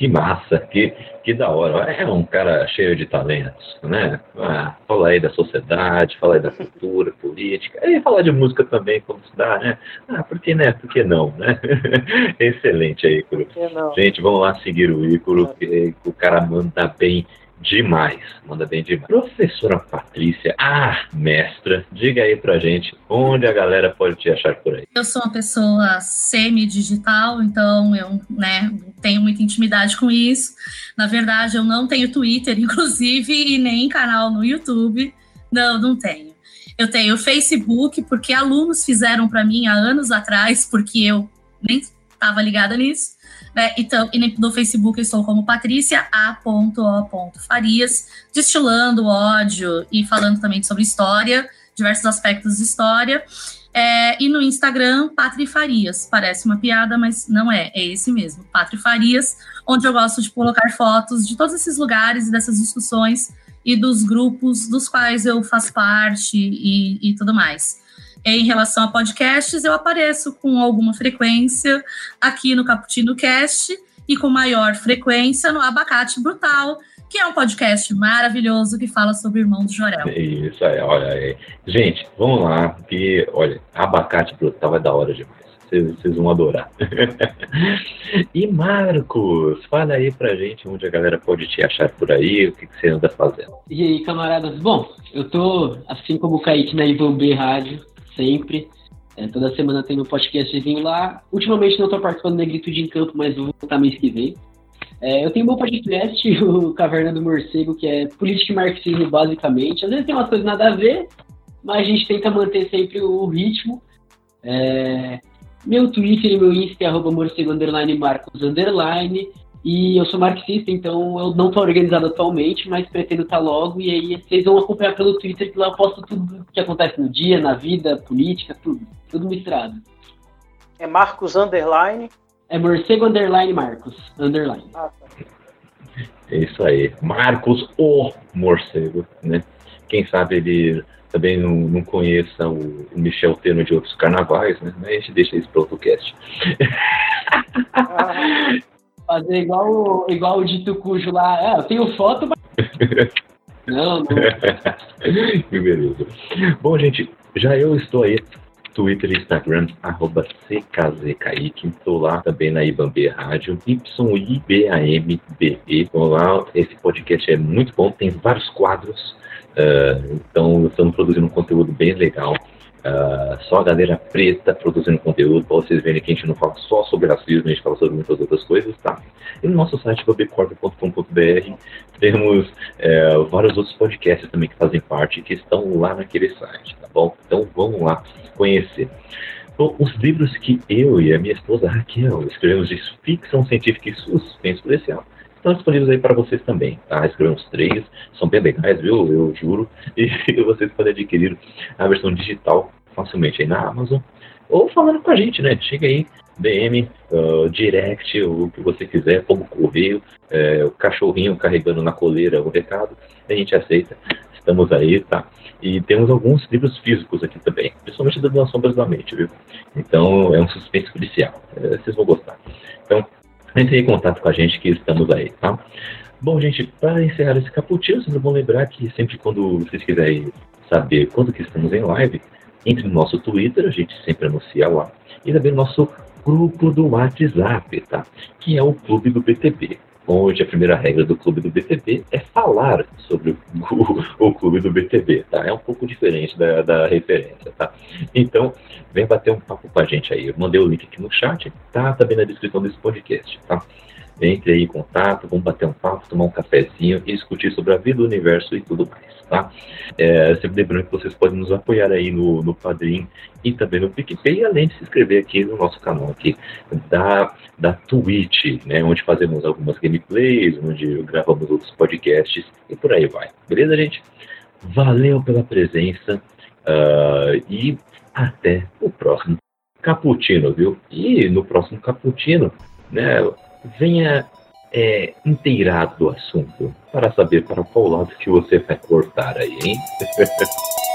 Que massa, que, que da hora. É um cara cheio de talentos, né? Ah, fala aí da sociedade, fala aí da cultura, política, e falar de música também, como se dá, né? Ah, por que, né? Por que não, né? Excelente aí, Ícaro. Gente, vamos lá seguir o Ícaro, que o cara manda bem demais, manda bem demais. Professora Patrícia, ah, mestra, diga aí pra gente onde a galera pode te achar por aí. Eu sou uma pessoa semi-digital, então eu né, tenho muita intimidade com isso. Na verdade, eu não tenho Twitter, inclusive, e nem canal no YouTube. Não, não tenho. Eu tenho Facebook, porque alunos fizeram para mim há anos atrás, porque eu nem estava ligada nisso. Né? Então, e no Facebook eu estou como Patrícia A.O. Farias, destilando ódio e falando também sobre história, diversos aspectos de história. É, e no Instagram, Patri Farias. Parece uma piada, mas não é. É esse mesmo, Patri Farias, onde eu gosto de colocar fotos de todos esses lugares e dessas discussões e dos grupos dos quais eu faço parte e, e tudo mais. Em relação a podcasts, eu apareço com alguma frequência aqui no Caputino Cast e com maior frequência no Abacate Brutal, que é um podcast maravilhoso que fala sobre o irmão do Jorel. Isso aí, olha aí. Gente, vamos lá, que, olha, Abacate Brutal é da hora demais. Vocês vão adorar. e Marcos, fala aí pra gente onde a galera pode te achar por aí, o que, que você anda fazendo. E aí, camaradas? Bom, eu tô, assim como o Kaique na Ivan B Rádio, sempre. É, toda semana tem um podcastzinho lá. Ultimamente não estou participando do Negritude em Campo, mas vou voltar mês que vem. É, eu tenho um bom podcast, o Caverna do Morcego, que é política e marxismo basicamente. Às vezes tem umas coisas nada a ver, mas a gente tenta manter sempre o ritmo. É, meu Twitter e meu Insta é arroba morcego underline marcos underline. E eu sou marxista, então eu não estou organizado atualmente, mas pretendo estar tá logo. E aí vocês vão acompanhar pelo Twitter, que lá eu posto tudo que acontece no dia, na vida, política, tudo. Tudo misturado. É Marcos Underline? É morcego Underline Marcos. Underline. Ah, tá. É isso aí. Marcos o Morcego, né? Quem sabe ele também não, não conheça o, o Michel Teno de outros carnavais, né? Mas a gente deixa isso para outro cast. Ah. Fazer igual, igual o dito cujo lá. É, eu tenho foto, mas. não, não. que beleza. Bom, gente, já eu estou aí. Twitter e Instagram, arroba CKZKaique. Estou lá também na IBAMB Rádio, YIBAMBE. Então lá, esse podcast é muito bom, tem vários quadros. Uh, então, estamos produzindo um conteúdo bem legal. Uh, só a galera preta produzindo conteúdo, para vocês verem que a gente não fala só sobre racismo, a gente fala sobre muitas outras coisas, tá? E no nosso site, babecorp.com.br, temos é, vários outros podcasts também que fazem parte, que estão lá naquele site, tá bom? Então vamos lá conhecer. Bom, os livros que eu e a minha esposa Raquel escrevemos de ficção científica e suspense policial estão disponíveis aí para vocês também, tá? Escrevemos três, são bem legais, viu? Eu juro. E vocês podem adquirir a versão digital facilmente aí na Amazon ou falando com a gente, né? Chega aí, DM, uh, direct, o que você quiser, como correio, é, o cachorrinho carregando na coleira o recado, a gente aceita. Estamos aí, tá? E temos alguns livros físicos aqui também, principalmente da Sombras da Mente, viu? Então é um suspense policial, é, vocês vão gostar. Então, entre em contato com a gente que estamos aí, tá? Bom, gente, para encerrar esse cappuccino, sempre bom lembrar que sempre quando vocês quiserem saber quando que estamos em live, entre no nosso Twitter, a gente sempre anuncia lá, e também no nosso grupo do WhatsApp, tá? Que é o Clube do BTB onde a primeira regra do clube do BTB é falar sobre o, o clube do BTB, tá? É um pouco diferente da, da, referência, tá? Então, vem bater um papo com a gente aí. Eu mandei o link aqui no chat, tá? Também na descrição desse podcast, tá? Entre aí em contato, vamos bater um papo, tomar um cafezinho e discutir sobre a vida, o universo e tudo mais, tá? É, sempre lembrando que vocês podem nos apoiar aí no, no Padrim e também no PicPay, além de se inscrever aqui no nosso canal aqui da, da Twitch, né? Onde fazemos algumas gameplays, onde gravamos outros podcasts e por aí vai. Beleza, gente? Valeu pela presença uh, e até o próximo Caputino, viu? E no próximo Caputino, né? Venha é, inteirado do assunto para saber para qual lado que você vai cortar aí, hein?